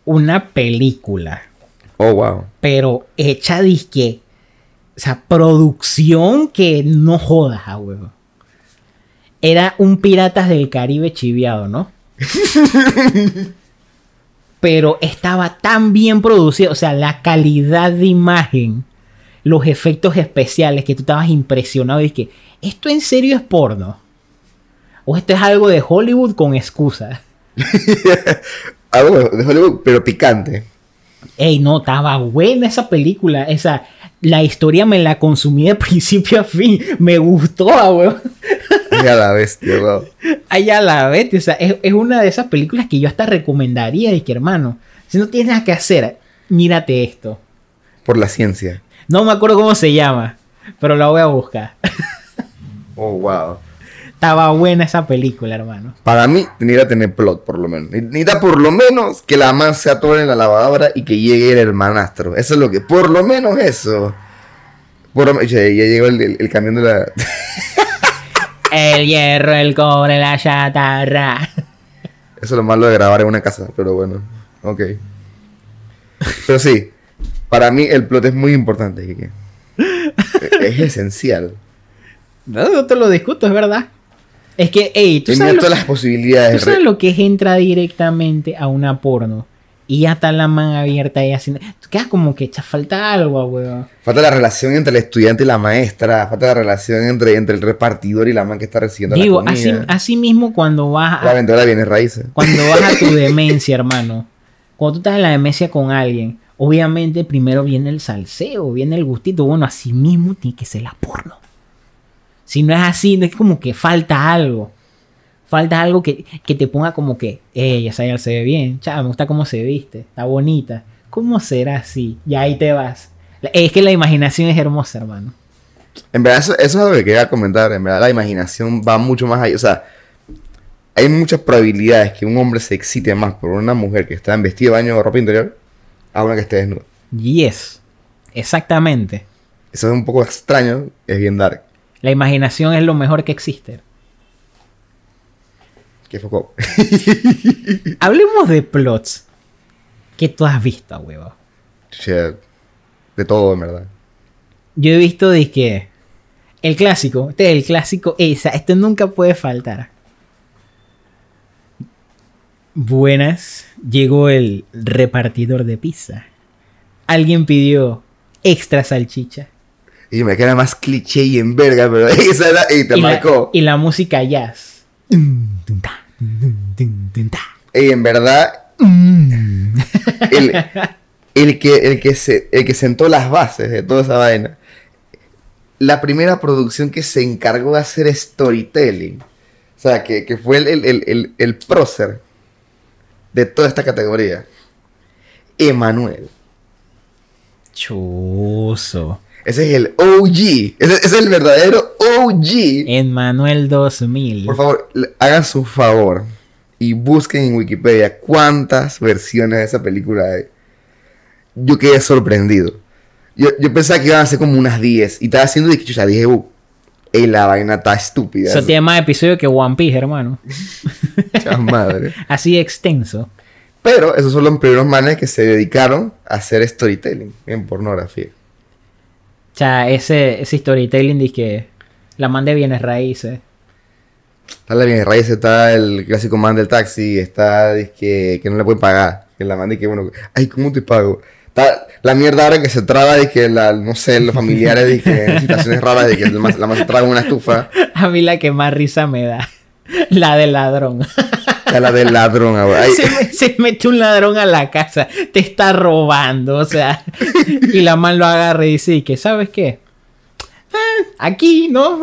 una película, Oh, wow. pero hecha disque. O sea, producción que no jodas, a huevo. Era un Piratas del Caribe chiviado, ¿no? pero estaba tan bien producido, o sea, la calidad de imagen, los efectos especiales que tú estabas impresionado y que esto en serio es porno. O esto es algo de Hollywood con excusa. Algo de Hollywood, pero picante. Ey, no, estaba buena esa película. Esa, la historia me la consumí de principio a fin. Me gustó, ah, weón. Ya la bestia, wow. Ay, a la vez, o sea, es, es una de esas películas que yo hasta recomendaría. Y que, hermano, si no tienes nada que hacer, mírate esto. Por la ciencia. No me acuerdo cómo se llama, pero la voy a buscar. Oh, wow. Estaba buena esa película, hermano. Para mí, necesita tener plot, por lo menos. Necesita por lo menos que la man se atore en la lavadora y que llegue el hermanastro. Eso es lo que. Por lo menos eso. Por lo, ya, ya llegó el, el- el camión de la. El hierro, el cobre, la chatarra. Eso es lo malo de grabar en una casa, pero bueno. Ok. Pero sí, para mí el plot es muy importante, Kike. Es esencial. No, no te lo discuto, es verdad. Es que, ey, tú sabes, todas las posibilidades. tú sabes lo que es entrar directamente a una porno y ya está la man abierta y haciendo. Tú quedas como que echa falta algo, weón. Falta la relación entre el estudiante y la maestra. Falta la relación entre, entre el repartidor y la man que está recibiendo Digo, la así, comida. así mismo cuando vas La a, vendedora viene raíces. cuando vas a tu demencia, hermano. Cuando tú estás en la demencia con alguien, obviamente primero viene el salseo, viene el gustito. Bueno, así mismo tiene que ser la porno. Si no es así, no es como que falta algo. Falta algo que, que te ponga como que, ey, esa ya se ve bien. Chava, me gusta cómo se viste. Está bonita. ¿Cómo será así? Y ahí te vas. Es que la imaginación es hermosa, hermano. En verdad, eso, eso es algo que quería comentar. En verdad, la imaginación va mucho más allá. O sea, hay muchas probabilidades que un hombre se excite más por una mujer que está en vestido de baño o ropa interior a una que esté desnuda. Yes. Exactamente. Eso es un poco extraño, es bien dark. La imaginación es lo mejor que existe. Que foco. Hablemos de plots que tú has visto, huevo. Che, de todo, en verdad. Yo he visto de que el clásico, este es el clásico, esa, esto nunca puede faltar. Buenas, llegó el repartidor de pizza. Alguien pidió extra salchicha. Y me queda más cliché y en verga, pero esa era. Y te y, la, marcó. y la música jazz. Y en verdad, el, el que, el, que se, el que sentó las bases de toda esa vaina. La primera producción que se encargó de hacer storytelling. O sea, que, que fue el, el, el, el, el prócer de toda esta categoría. Emanuel. Chuso. Ese es el OG. Ese, ese es el verdadero OG. En Manuel 2000. Por favor, hagan su favor y busquen en Wikipedia cuántas versiones de esa película hay. Yo quedé sorprendido. Yo, yo pensaba que iban a ser como unas 10 y estaba haciendo de ya dije, uh, ey, la vaina está estúpida. Eso tiene más episodios que One Piece, hermano. Madre. Así extenso. Pero esos son los primeros manes que se dedicaron a hacer storytelling en pornografía. O sea, ese, ese storytelling de que la man de bienes raíces. Está la bien raíz, está el clásico man del taxi, está que, que no le pueden pagar. Que la manda y que, bueno, ay, ¿cómo te pago? La mierda ahora que se traba de que, la, no sé, los familiares de que en situaciones raras de que la más, la se traga en una estufa. A mí la que más risa me da. La del ladrón. La del ladrón, ahora. Se, me- se mete un ladrón a la casa, te está robando, o sea, y la man lo agarra y dice que, ¿sabes qué? Eh, aquí, ¿no?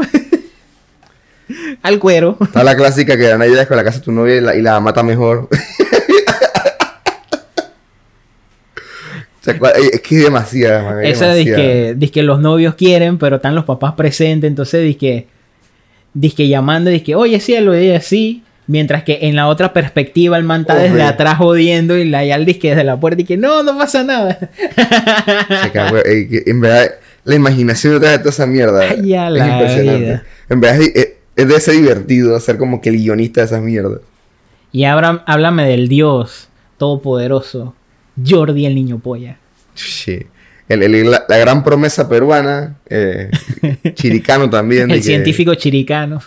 Al cuero. Está la clásica que Ana llegas con la casa de tu novia y la, y la mata mejor. Cua- es que es man, es Esa dice que, que los novios quieren, pero están los papás presentes, entonces dice que, que llamando, dice que, oye, cielo, y ella sí. Mientras que en la otra perspectiva el man está desde atrás jodiendo y la Yal dice que desde la puerta y que no, no pasa nada. Se eh, que en verdad, la imaginación detrás de toda esa mierda Ay, a es la impresionante. vida. En verdad, es, es- es de ser divertido ser como que el guionista de esas mierdas. Y ahora háblame del Dios todopoderoso, Jordi el niño polla. Sí. El- el- la, la gran promesa peruana, eh, chiricano también. El que- científico chiricano,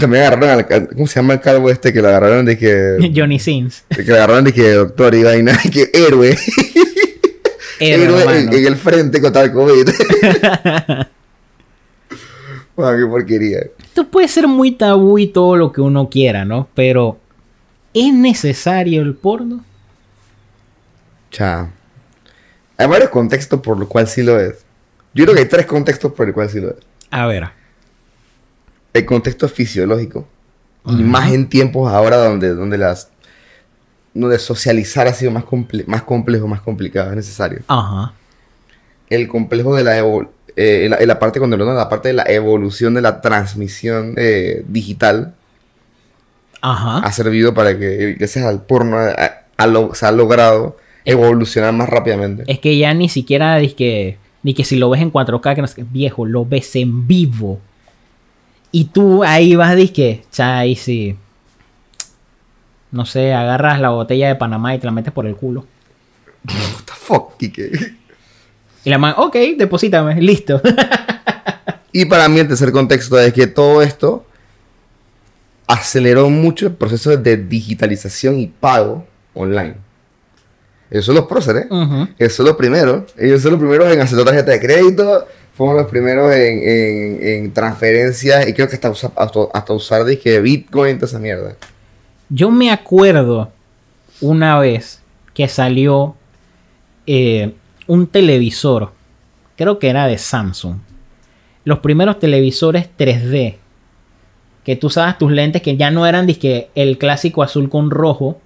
También agarraron al, ¿cómo se llama el calvo este que lo agarraron de que... Johnny Sins. de que lo agarraron de que doctor y vaina, que héroe. Héroe, en, el frente contra el COVID. Wow, qué porquería. Esto puede ser muy tabú y todo lo que uno quiera, ¿no? Pero ¿es necesario el porno? Cha. Hay varios contextos por los cuales sí lo es. Yo creo que hay tres contextos por el cual sí lo es. A ver. El contexto fisiológico. Y más en tiempos ahora donde, donde las donde socializar ha sido más, comple- más complejo, más complicado, es necesario. Ajá. El complejo de la eh, la, la parte cuando la parte de la evolución de la transmisión eh, digital Ajá. ha servido para que gracias al porno a- a lo- se ha logrado evolucionar más rápidamente. Es que ya ni siquiera ni que, ni que si lo ves en 4K, que no sé viejo, lo ves en vivo. Y tú ahí vas, que cha, ahí sí. No sé, agarras la botella de Panamá y te la metes por el culo. What the fuck, Kike? Y la man, ok, deposítame, listo. Y para mí el tercer contexto es que todo esto aceleró mucho el proceso de digitalización y pago online. Esos son los próceres. Ujú. Esos son los primeros. Ellos son los primeros en hacer tarjeta de crédito. Fueron los primeros en, en- en transferencias. Y creo que hasta, usa- hasta, usar dije, Bitcoin, toda esa mierda. Yo me acuerdo una vez que salió eh, un televisor, creo que era de Samsung. Los primeros televisores 3D. Que tú usabas tus lentes que ya no eran dizque, el clásico azul con rojo,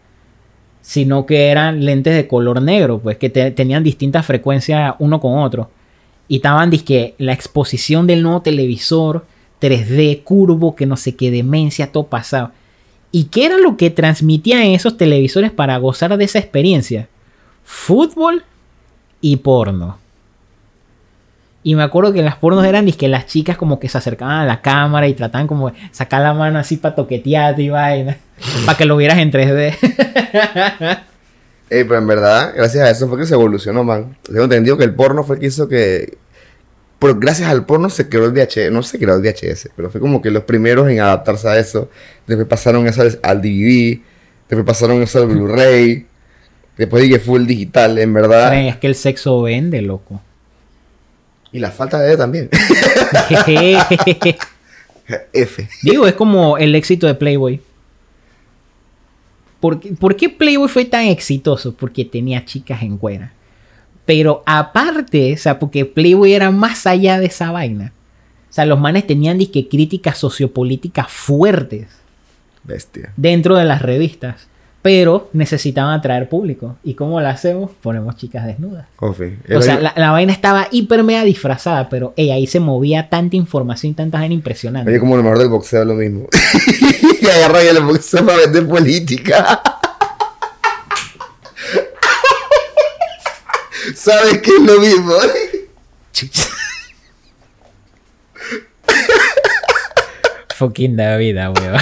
sino que eran lentes de color negro, pues que te- tenían distintas frecuencias uno con otro. Y estaban dizque, la exposición del nuevo televisor 3D curvo, que no sé qué demencia, todo pasado. ¿Y qué era lo que transmitían esos televisores para gozar de esa experiencia? Fútbol y porno. Y me acuerdo que las pornos eran que las chicas como que se acercaban a la cámara y trataban como de sacar la mano así para toquetearte y vaina. para que lo vieras en 3D. Eh, pero en verdad, gracias a eso fue que se evolucionó, man. Tengo entendido que el porno fue que hizo que. Pero gracias al porno se creó el VHS. No se creó el VHS, pero fue como que los primeros en adaptarse a eso. Después pasaron eso al, al DVD. Después pasaron eso al Blu-ray. Después dije full digital, en verdad. Es que el sexo vende, loco. Y la falta de también. F. Digo, es como el éxito de Playboy. ¿Por qué, por qué Playboy fue tan exitoso? Porque tenía chicas en cuera. Pero aparte, o sea, porque Playboy era más allá de esa vaina. O sea, los manes tenían disque críticas sociopolíticas fuertes Bestia. dentro de las revistas. Pero necesitaban atraer público. ¿Y cómo lo hacemos? Ponemos chicas desnudas. O sea, la, la vaina estaba hiper mega disfrazada, pero ey, ahí se movía tanta información y tanta vaina impresionante. Oye, como lo mejor del boxeo es lo mismo. y agarran el boxeo para vender política. ¿Sabes qué es lo mismo? Fucking David, weón.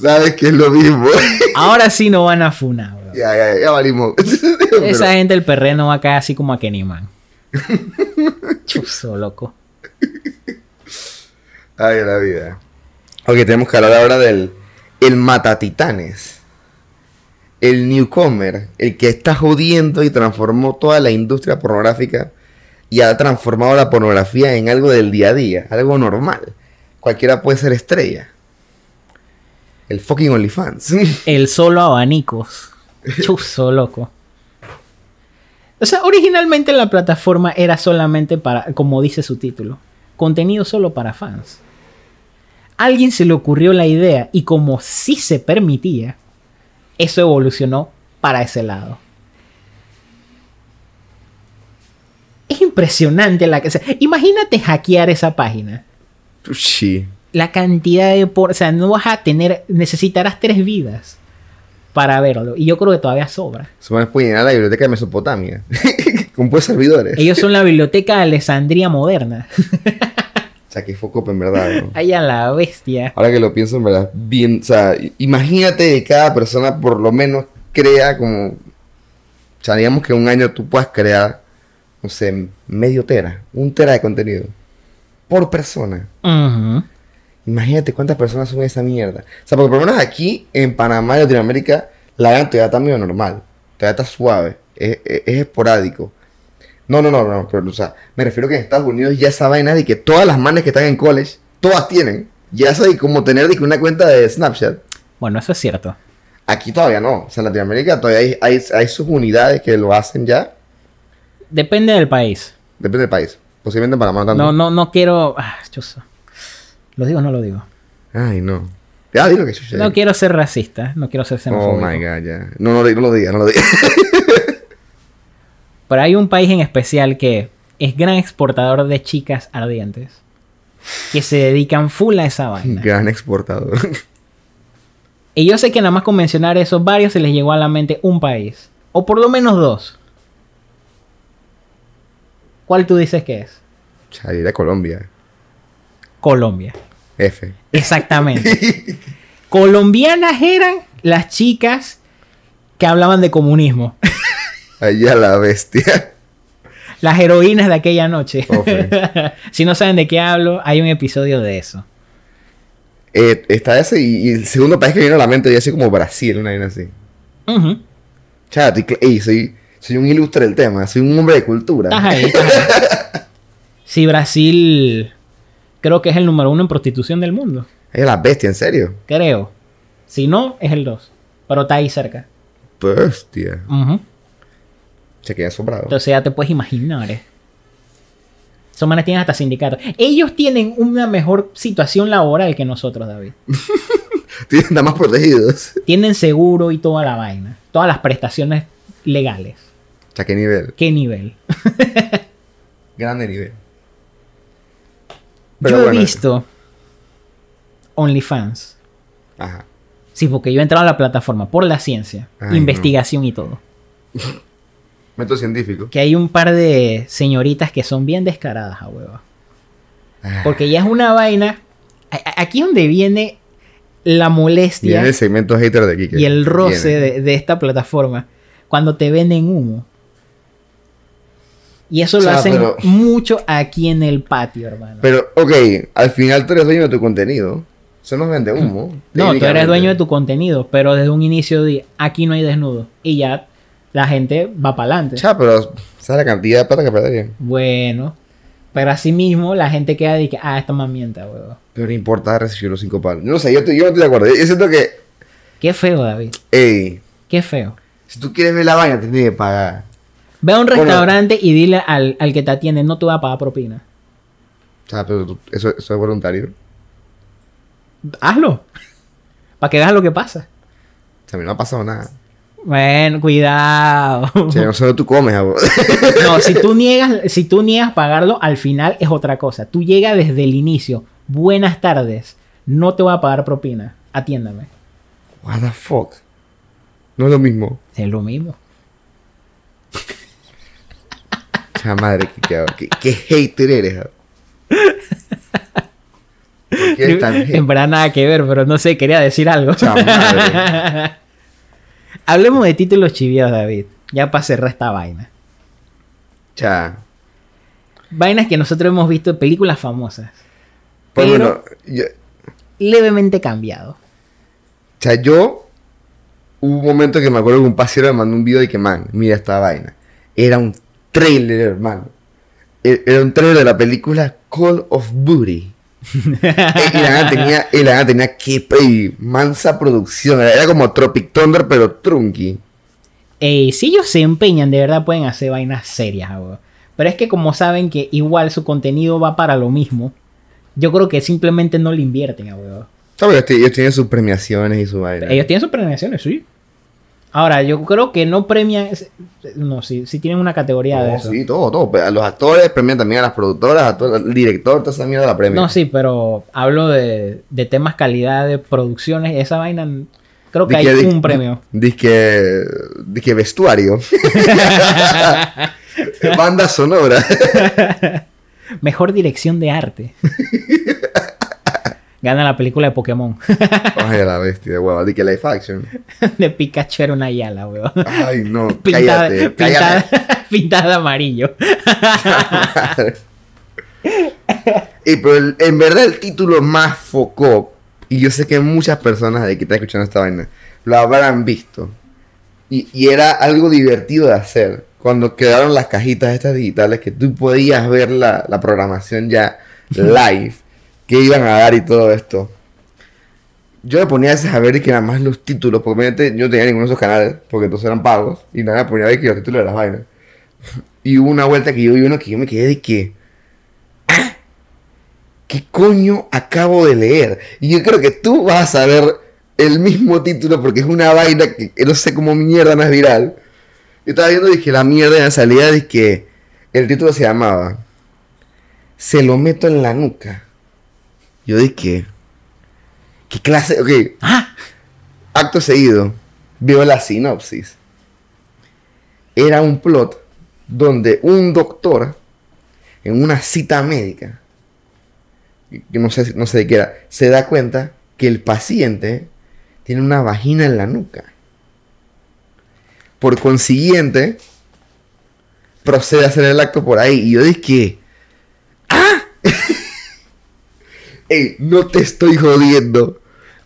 ¿Sabes qué es lo mismo? Ahora sí no van a funar, weón. ya, ya, ya valimos. Esa gente del perreo no va a caer así como a Kenny Man. Chuzo, loco. Ay, la vida. Ok, tenemos que hablar ahora del el matatitanes, el newcomer, el que está jodiendo y transformó toda la industria pornográfica y ha transformado la pornografía en algo del día a día, algo normal. Cualquiera puede ser estrella. El fucking OnlyFans. El solo abanicos. Chuzo, loco. O sea, originalmente la plataforma era solamente para, como dice su título, contenido solo para fans. alguien se le ocurrió la idea y como sí se permitía, eso evolucionó para ese lado. Es impresionante la que... imagínate hackear esa página. Sí. La cantidad de... Por, o sea, no vas a tener... Necesitarás tres vidas para verlo. Y yo creo que todavía sobra. Se van a llenar la biblioteca de Mesopotamia. Con pues servidores. Ellos son la biblioteca de Alessandría moderna. o sea, que foco en verdad. ¿no? Ay, a la bestia. Ahora que lo pienso en verdad, bien, o sea, imagínate que cada persona por lo menos crea como, o sea, digamos que un año tú puedas crear, no sé, medio tera, un tera de contenido por persona. Ujú. Imagínate cuántas personas suben esa mierda. O sea, porque por lo menos aquí en Panamá y Latinoamérica, la vaina todavía está medio normal. Todavía está suave. Es, es- es esporádico. No, no, no, no. Pero, o sea, me refiero que en Estados Unidos ya esa vaina de que todas las manes que están en college, todas tienen. Ya eso de como tener de una cuenta de Snapchat. Bueno, eso es cierto. Aquí todavía no. O sea, en Latinoamérica todavía hay, hay, hay sus unidades que lo hacen ya. Depende del país. Depende del país. Posiblemente en Panamá no tanto. No, no, no quiero. Ah, chuzo. ¿Lo digo o no lo digo? Ay, no. Ya, dilo que chucha. No quiero ser racista, no quiero ser Oh xenofóbico. my god, ya. No, no, no lo digas, no lo digas. Pero hay un país en especial que es gran exportador de chicas ardientes. Que se dedican full a esa vaina. Gran exportador. Y yo sé que nada más con mencionar eso, varios se les llegó a la mente un país. O por lo menos dos. ¿Cuál tú dices que es? Salir de Colombia. Colombia. F. Exactamente. Colombianas eran las chicas que hablaban de comunismo. Allá la bestia. Las heroínas de aquella noche. Si no saben de qué hablo, hay un episodio de eso. Eh, está ese y, y el segundo país que viene a la mente, ya así como Brasil, una vaina así. Chat, y cl- ey, soy, soy un ilustre del tema, soy un hombre de cultura. Ahí, estás ahí. Sí, Brasil creo que es el número uno en prostitución del mundo. Es la bestia, en serio. Creo. Si no, es el dos. Pero está ahí cerca. Bestia. Se queda asombrado. Entonces ya te puedes imaginar. eh. Esos manes tienen hasta sindicatos. Ellos tienen una mejor situación laboral que nosotros, David. Tienen nada más protegidos. Tienen seguro y toda la vaina. Todas las prestaciones legales. O sea, qué nivel. ¿Qué nivel? Grande nivel. Yo he visto OnlyFans. Ajá. Sí, porque yo he entrado a la plataforma por la ciencia, Ay, investigación y todo. Método científico. Que hay un par de señoritas que son bien descaradas, a huevo. Ah, Porque ya es una vaina. Aquí es donde viene la molestia Viene el segmento hater de Kike. y el roce de esta plataforma. Cuando te venden humo. Y eso O lo hacen pero- mucho aquí en el patio, hermano. Pero, ok, al final tú eres dueño de tu contenido. Eso no vende humo. no, tú eres dueño de tu contenido, pero desde un inicio de aquí no hay desnudo. Y ya la gente va para adelante. Cha, pero ¿sabes la cantidad de plata que perderían? Bueno, pero así mismo la gente queda de que, ah, esta mamienta, huevo. Pero no importa recibir los cinco palos. No sé, yo, te- yo no estoy de acuerdo. Yo siento que, Qué feo, David. ey, Qué feo. si tú quieres ver la vaina, tienes que pagar. Ve a un Bueno. restaurante y dile al, al que te atiende, no te va a pagar propina. O sea, pero eso, eso es voluntario. Hazlo. Para que veas lo que pasa. O sea, a mí no ha pasado nada. Bueno, cuidado. Sea, no solo tú comes, abo. No, si tú niegas, si tú niegas pagarlo, al final es otra cosa. Tú llegas desde el inicio. Buenas tardes. No te voy a pagar propina. Atiéndame. What the fuck. No es lo mismo. Es lo mismo. Cha madre, qué, qué, qué hater eres, abo. ¿Por qué eres tan En verdad nada que ver, pero no sé, quería decir algo. Cha madre. Hablemos de títulos chiviados, David. Ya para cerrar esta vaina. Cha. Vainas que nosotros hemos visto en películas famosas. Pues Pero- bueno, yo- Levemente cambiado. O sea, yo. Hubo un momento que me acuerdo que un pasero me mandó un video y que, man, mira esta vaina. Era un trailer, hermano. E- Era un trailer de la película Call of Duty. y la gana tenía, y la gana tenía que y mansa producción. Era, como Tropic Thunder, pero trunky. Eh, si ellos se empeñan, de verdad pueden hacer vainas serias, weón. Pero es que como saben que igual su contenido va para lo mismo, yo creo que simplemente no le invierten, weón. ¿Sabes? Ellos, tienen- ellos tienen sus premiaciones y su vaina. Ellos tienen sus premiaciones, sí. Ahora, yo creo que no premian... No, sí, sí tienen una categoría de eso. sí, todo, todo. A los actores premian también a las productoras, a todo, al director, toda esa mierda la premian. No, sí, pero hablo de, de temas calidad de producciones. Esa vaina, creo que hay Disque- un premio. Disque, disque vestuario. Banda sonora. Mejor dirección de arte. Gana la película de Pokémon. Ay, la bestia, hueva. Disque live action. de Pikachu era una yala, weón. Ay, no. Pintada, cállate. pintada, cállate. pintada de amarillo. y pero el- en verdad el título más focó. Y yo sé que muchas personas de que están escuchando esta vaina lo habrán visto. Y, y era algo divertido de hacer. Cuando quedaron las cajitas estas digitales que tú podías ver la, la programación ya live. Que iban a dar y todo esto. Yo me ponía a veces a ver que nada más los títulos, porque obviamente yo no tenía ninguno de esos canales, porque todos eran pagos, y nada, ponía a ver que los títulos de las vainas. Y hubo una vuelta que yo vi uno que yo me quedé de que. "Ah, ¿Qué coño acabo de leer? Y yo creo que tú vas a saber el mismo título porque es una vaina que, no sé cómo mierda es viral. Yo estaba viendo dije la mierda en la salida que el título se llamaba Se lo meto en la nuca. Yo dije, ¿qué clase? Ok, ¡Ah! acto seguido, veo la sinopsis. Era un plot donde un doctor, en una cita médica, que no sé, no sé de qué era, se da cuenta que el paciente tiene una vagina en la nuca. Por consiguiente, procede a hacer el acto por ahí. Y yo dije, ¡ah! Ey, no te estoy jodiendo.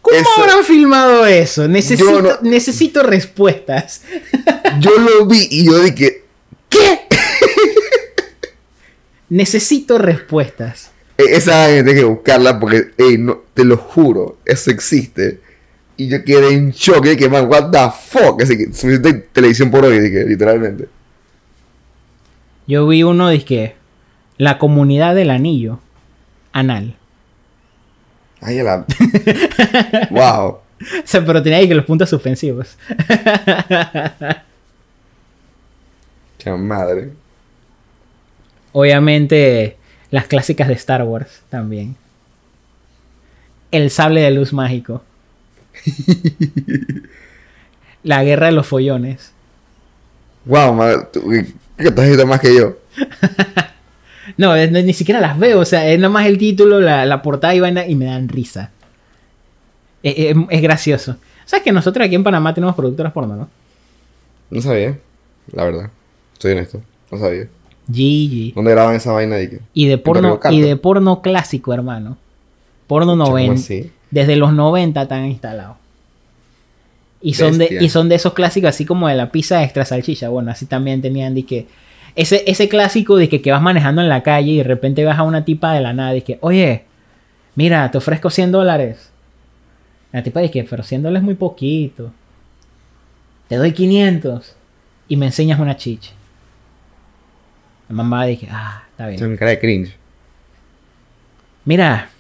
¿Cómo Eso- habrán filmado eso? Necesito, no- necesito respuestas. Yo lo vi y yo dije, ¿qué? Necesito respuestas. E- Esa hay que buscarla porque, ey, no, te lo juro, eso existe. Y yo quedé en shock, y dije, man, what the fuck. Así que suficiente televisión por hoy, dije, literalmente. Yo vi uno que la comunidad del anillo anal. Ay, la... wow. O sea, pero tenía ahí que los puntos suspensivos. Qué madre. Obviamente, las clásicas de Star Wars también. El sable de luz mágico. La guerra de los follones. Wow, man, tú, has visto más que yo. No, es- ni siquiera las veo. O sea, es nada más el título, la, la portada y vaina y me dan risa. Es, es- es gracioso. ¿Sabes que nosotros aquí en Panamá tenemos productoras porno, no? No sabía, la verdad. Soy honesto, no sabía. GG. ¿Dónde graban esa vaina? Y, que- Y de porno, y de porno clásico, hermano. Porno ¿Cómo 90. así? Desde los 90 están instalados. Y son, de, y son de esos clásicos así como de la pizza extra salchicha. Bueno, así también tenían de que... Ese, ese clásico de que, que vas manejando en la calle y de repente vas a una tipa de la nada y que, oye, mira, te ofrezco 100 dólares. La tipa dice, pero 100 dólares es muy poquito. Te doy 500 y me enseñas una chicha. La mamá dije, ah, está bien. Tengo mi cara de cringe. Mira,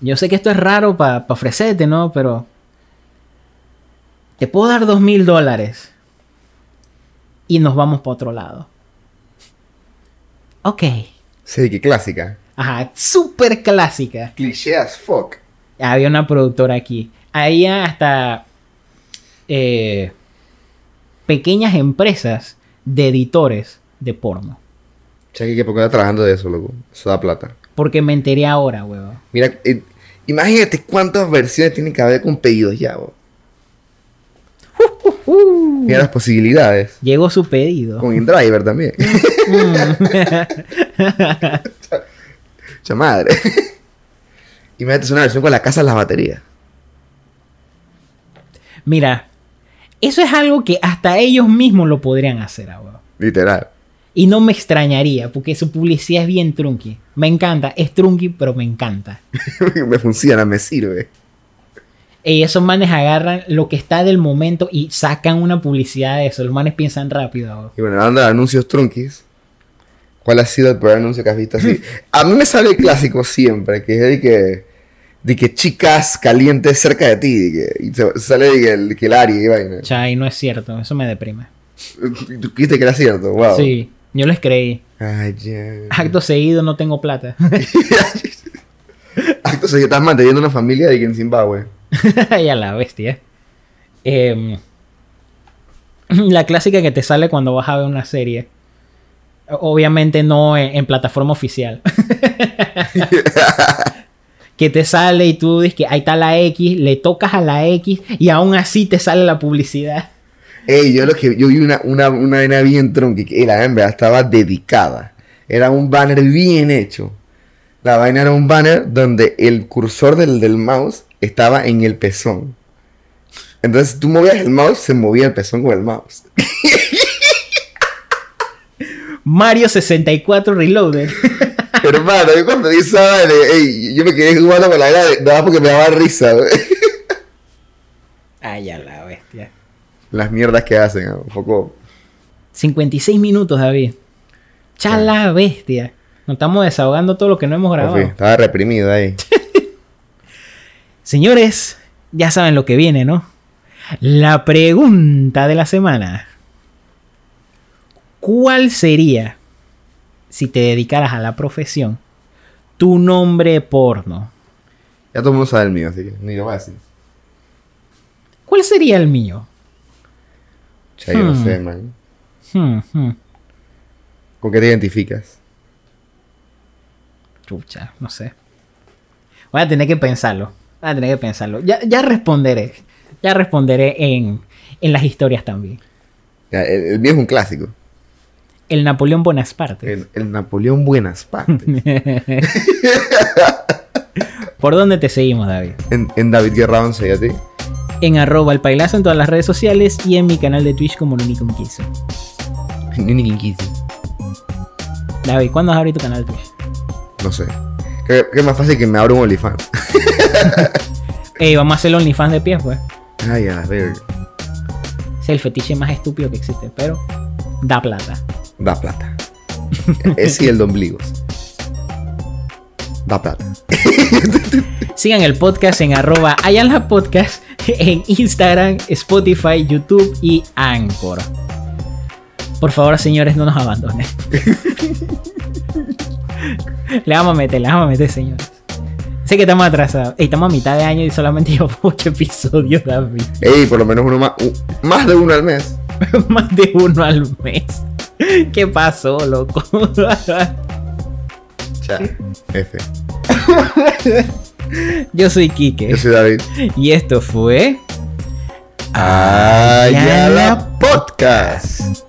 yo sé que esto es raro para ofrecerte, ¿no? Pero te puedo dar dos mil dólares y nos vamos para otro lado. Ok. Sí, qué clásica. Ajá, súper clásica. Cliché as fuck. Había una productora aquí. Había hasta eh, pequeñas empresas de editores de porno. Chucky, que porque está trabajando de eso, loco. Eso da plata. Porque me enteré ahora, huevo. Mira, eh, imagínate cuántas versiones tienen que haber con pedidos ya, bo. Mira las posibilidades. Llegó su pedido. Con InDriver también. Cha madre. Imagínate una versión con la casa de las baterías. Mira, eso es algo que hasta ellos mismos lo podrían hacer, ahora. Literal. Y no me extrañaría, porque su publicidad es bien trunky. Me encanta, es trunky, pero me encanta. me funciona, me sirve. Y esos manes agarran lo que está del momento y sacan una publicidad de eso. Los manes piensan rápido. Y bueno, hablando de anuncios trunkis, ¿cuál ha sido el peor anuncio que has visto así? A mí me sale el clásico siempre, que es de que, de que chicas calientes cerca de ti, de que, y se- sale de que el, que el área y vaina. Chay, no es cierto, eso me deprime. Tú dijiste que era cierto, wow. Sí, yo les creí. Ay, ya. Acto seguido no tengo plata. Acto seguido, estás manteniendo una familia de que en Zimbabue. y a la bestia. Em, la clásica que te sale cuando vas a ver una serie. Obviamente no en, en plataforma oficial. que te sale y tú dices que ahí está la X, le tocas a la X y aún así te sale la publicidad. Ey, yo lo que yo vi una, una, una vaina bien tronca que la en verdad estaba dedicada. Era un banner bien hecho. La vaina era un banner donde el cursor del, del mouse estaba en el pezón. Entonces tú movías el mouse, se movía el pezón con el mouse. Mario 64 Reloaded. Hermano, yo cuando vi esa yo me quedé jugando con la vaina de- nada porque me daba risa. Ay, a la bestia. Las mierdas que hacen, un poco. 56 minutos, David. Chala bestia. Nos estamos desahogando todo lo que no hemos grabado. Ofi, estaba reprimido ahí. Señores, ya saben lo que viene, ¿no? La pregunta de la semana. ¿Cuál sería, si te dedicaras a la profesión, tu nombre porno? Ya todo el mundo sabe el mío, así que ni lo voy a decir. ¿Cuál sería el mío? Yo no Hmm. sé, man. Hmm, hmm. ¿Con qué te identificas? Chucha, no sé. Voy a tener que pensarlo. Voy a tener que pensarlo. Ya, ya responderé. Ya responderé en, en las historias también. Ya, el, el mío es un clásico. El Napoleón Bonaparte. El, el Napoleón Buenas Partes. ¿Por dónde te seguimos, David? en, en David Guerra 11, ¿y a ti? En arroba el pailazo en todas las redes sociales y en mi canal de Twitch como Luni con Quiso. Ni quien quise. David, ¿cuándo vas a abrir tu canal de Twitch? No sé. Creo que es más fácil que me abra un OnlyFans. Ey, vamos a hacer el OnlyFans de pies, pues. Ay, a ver. Es el fetiche más estúpido que existe, pero da plata. Da plata. Ese y el de ombligos. Da plata. Sigan el podcast en arroba Ayala Podcast en Instagram, Spotify, YouTube y Anchor. Por favor, señores, no nos abandonen. le vamos a meter, le vamos a meter, señores. Sé que estamos atrasados. Ey, estamos a mitad de año y solamente llevamos 8 episodios, David. Ey, por lo menos uno más. más de uno al mes. Más de uno al mes. ¿Qué pasó, loco? Cha. F. Yo soy Kike. Yo soy David. Y esto fue. Ayala Podcast.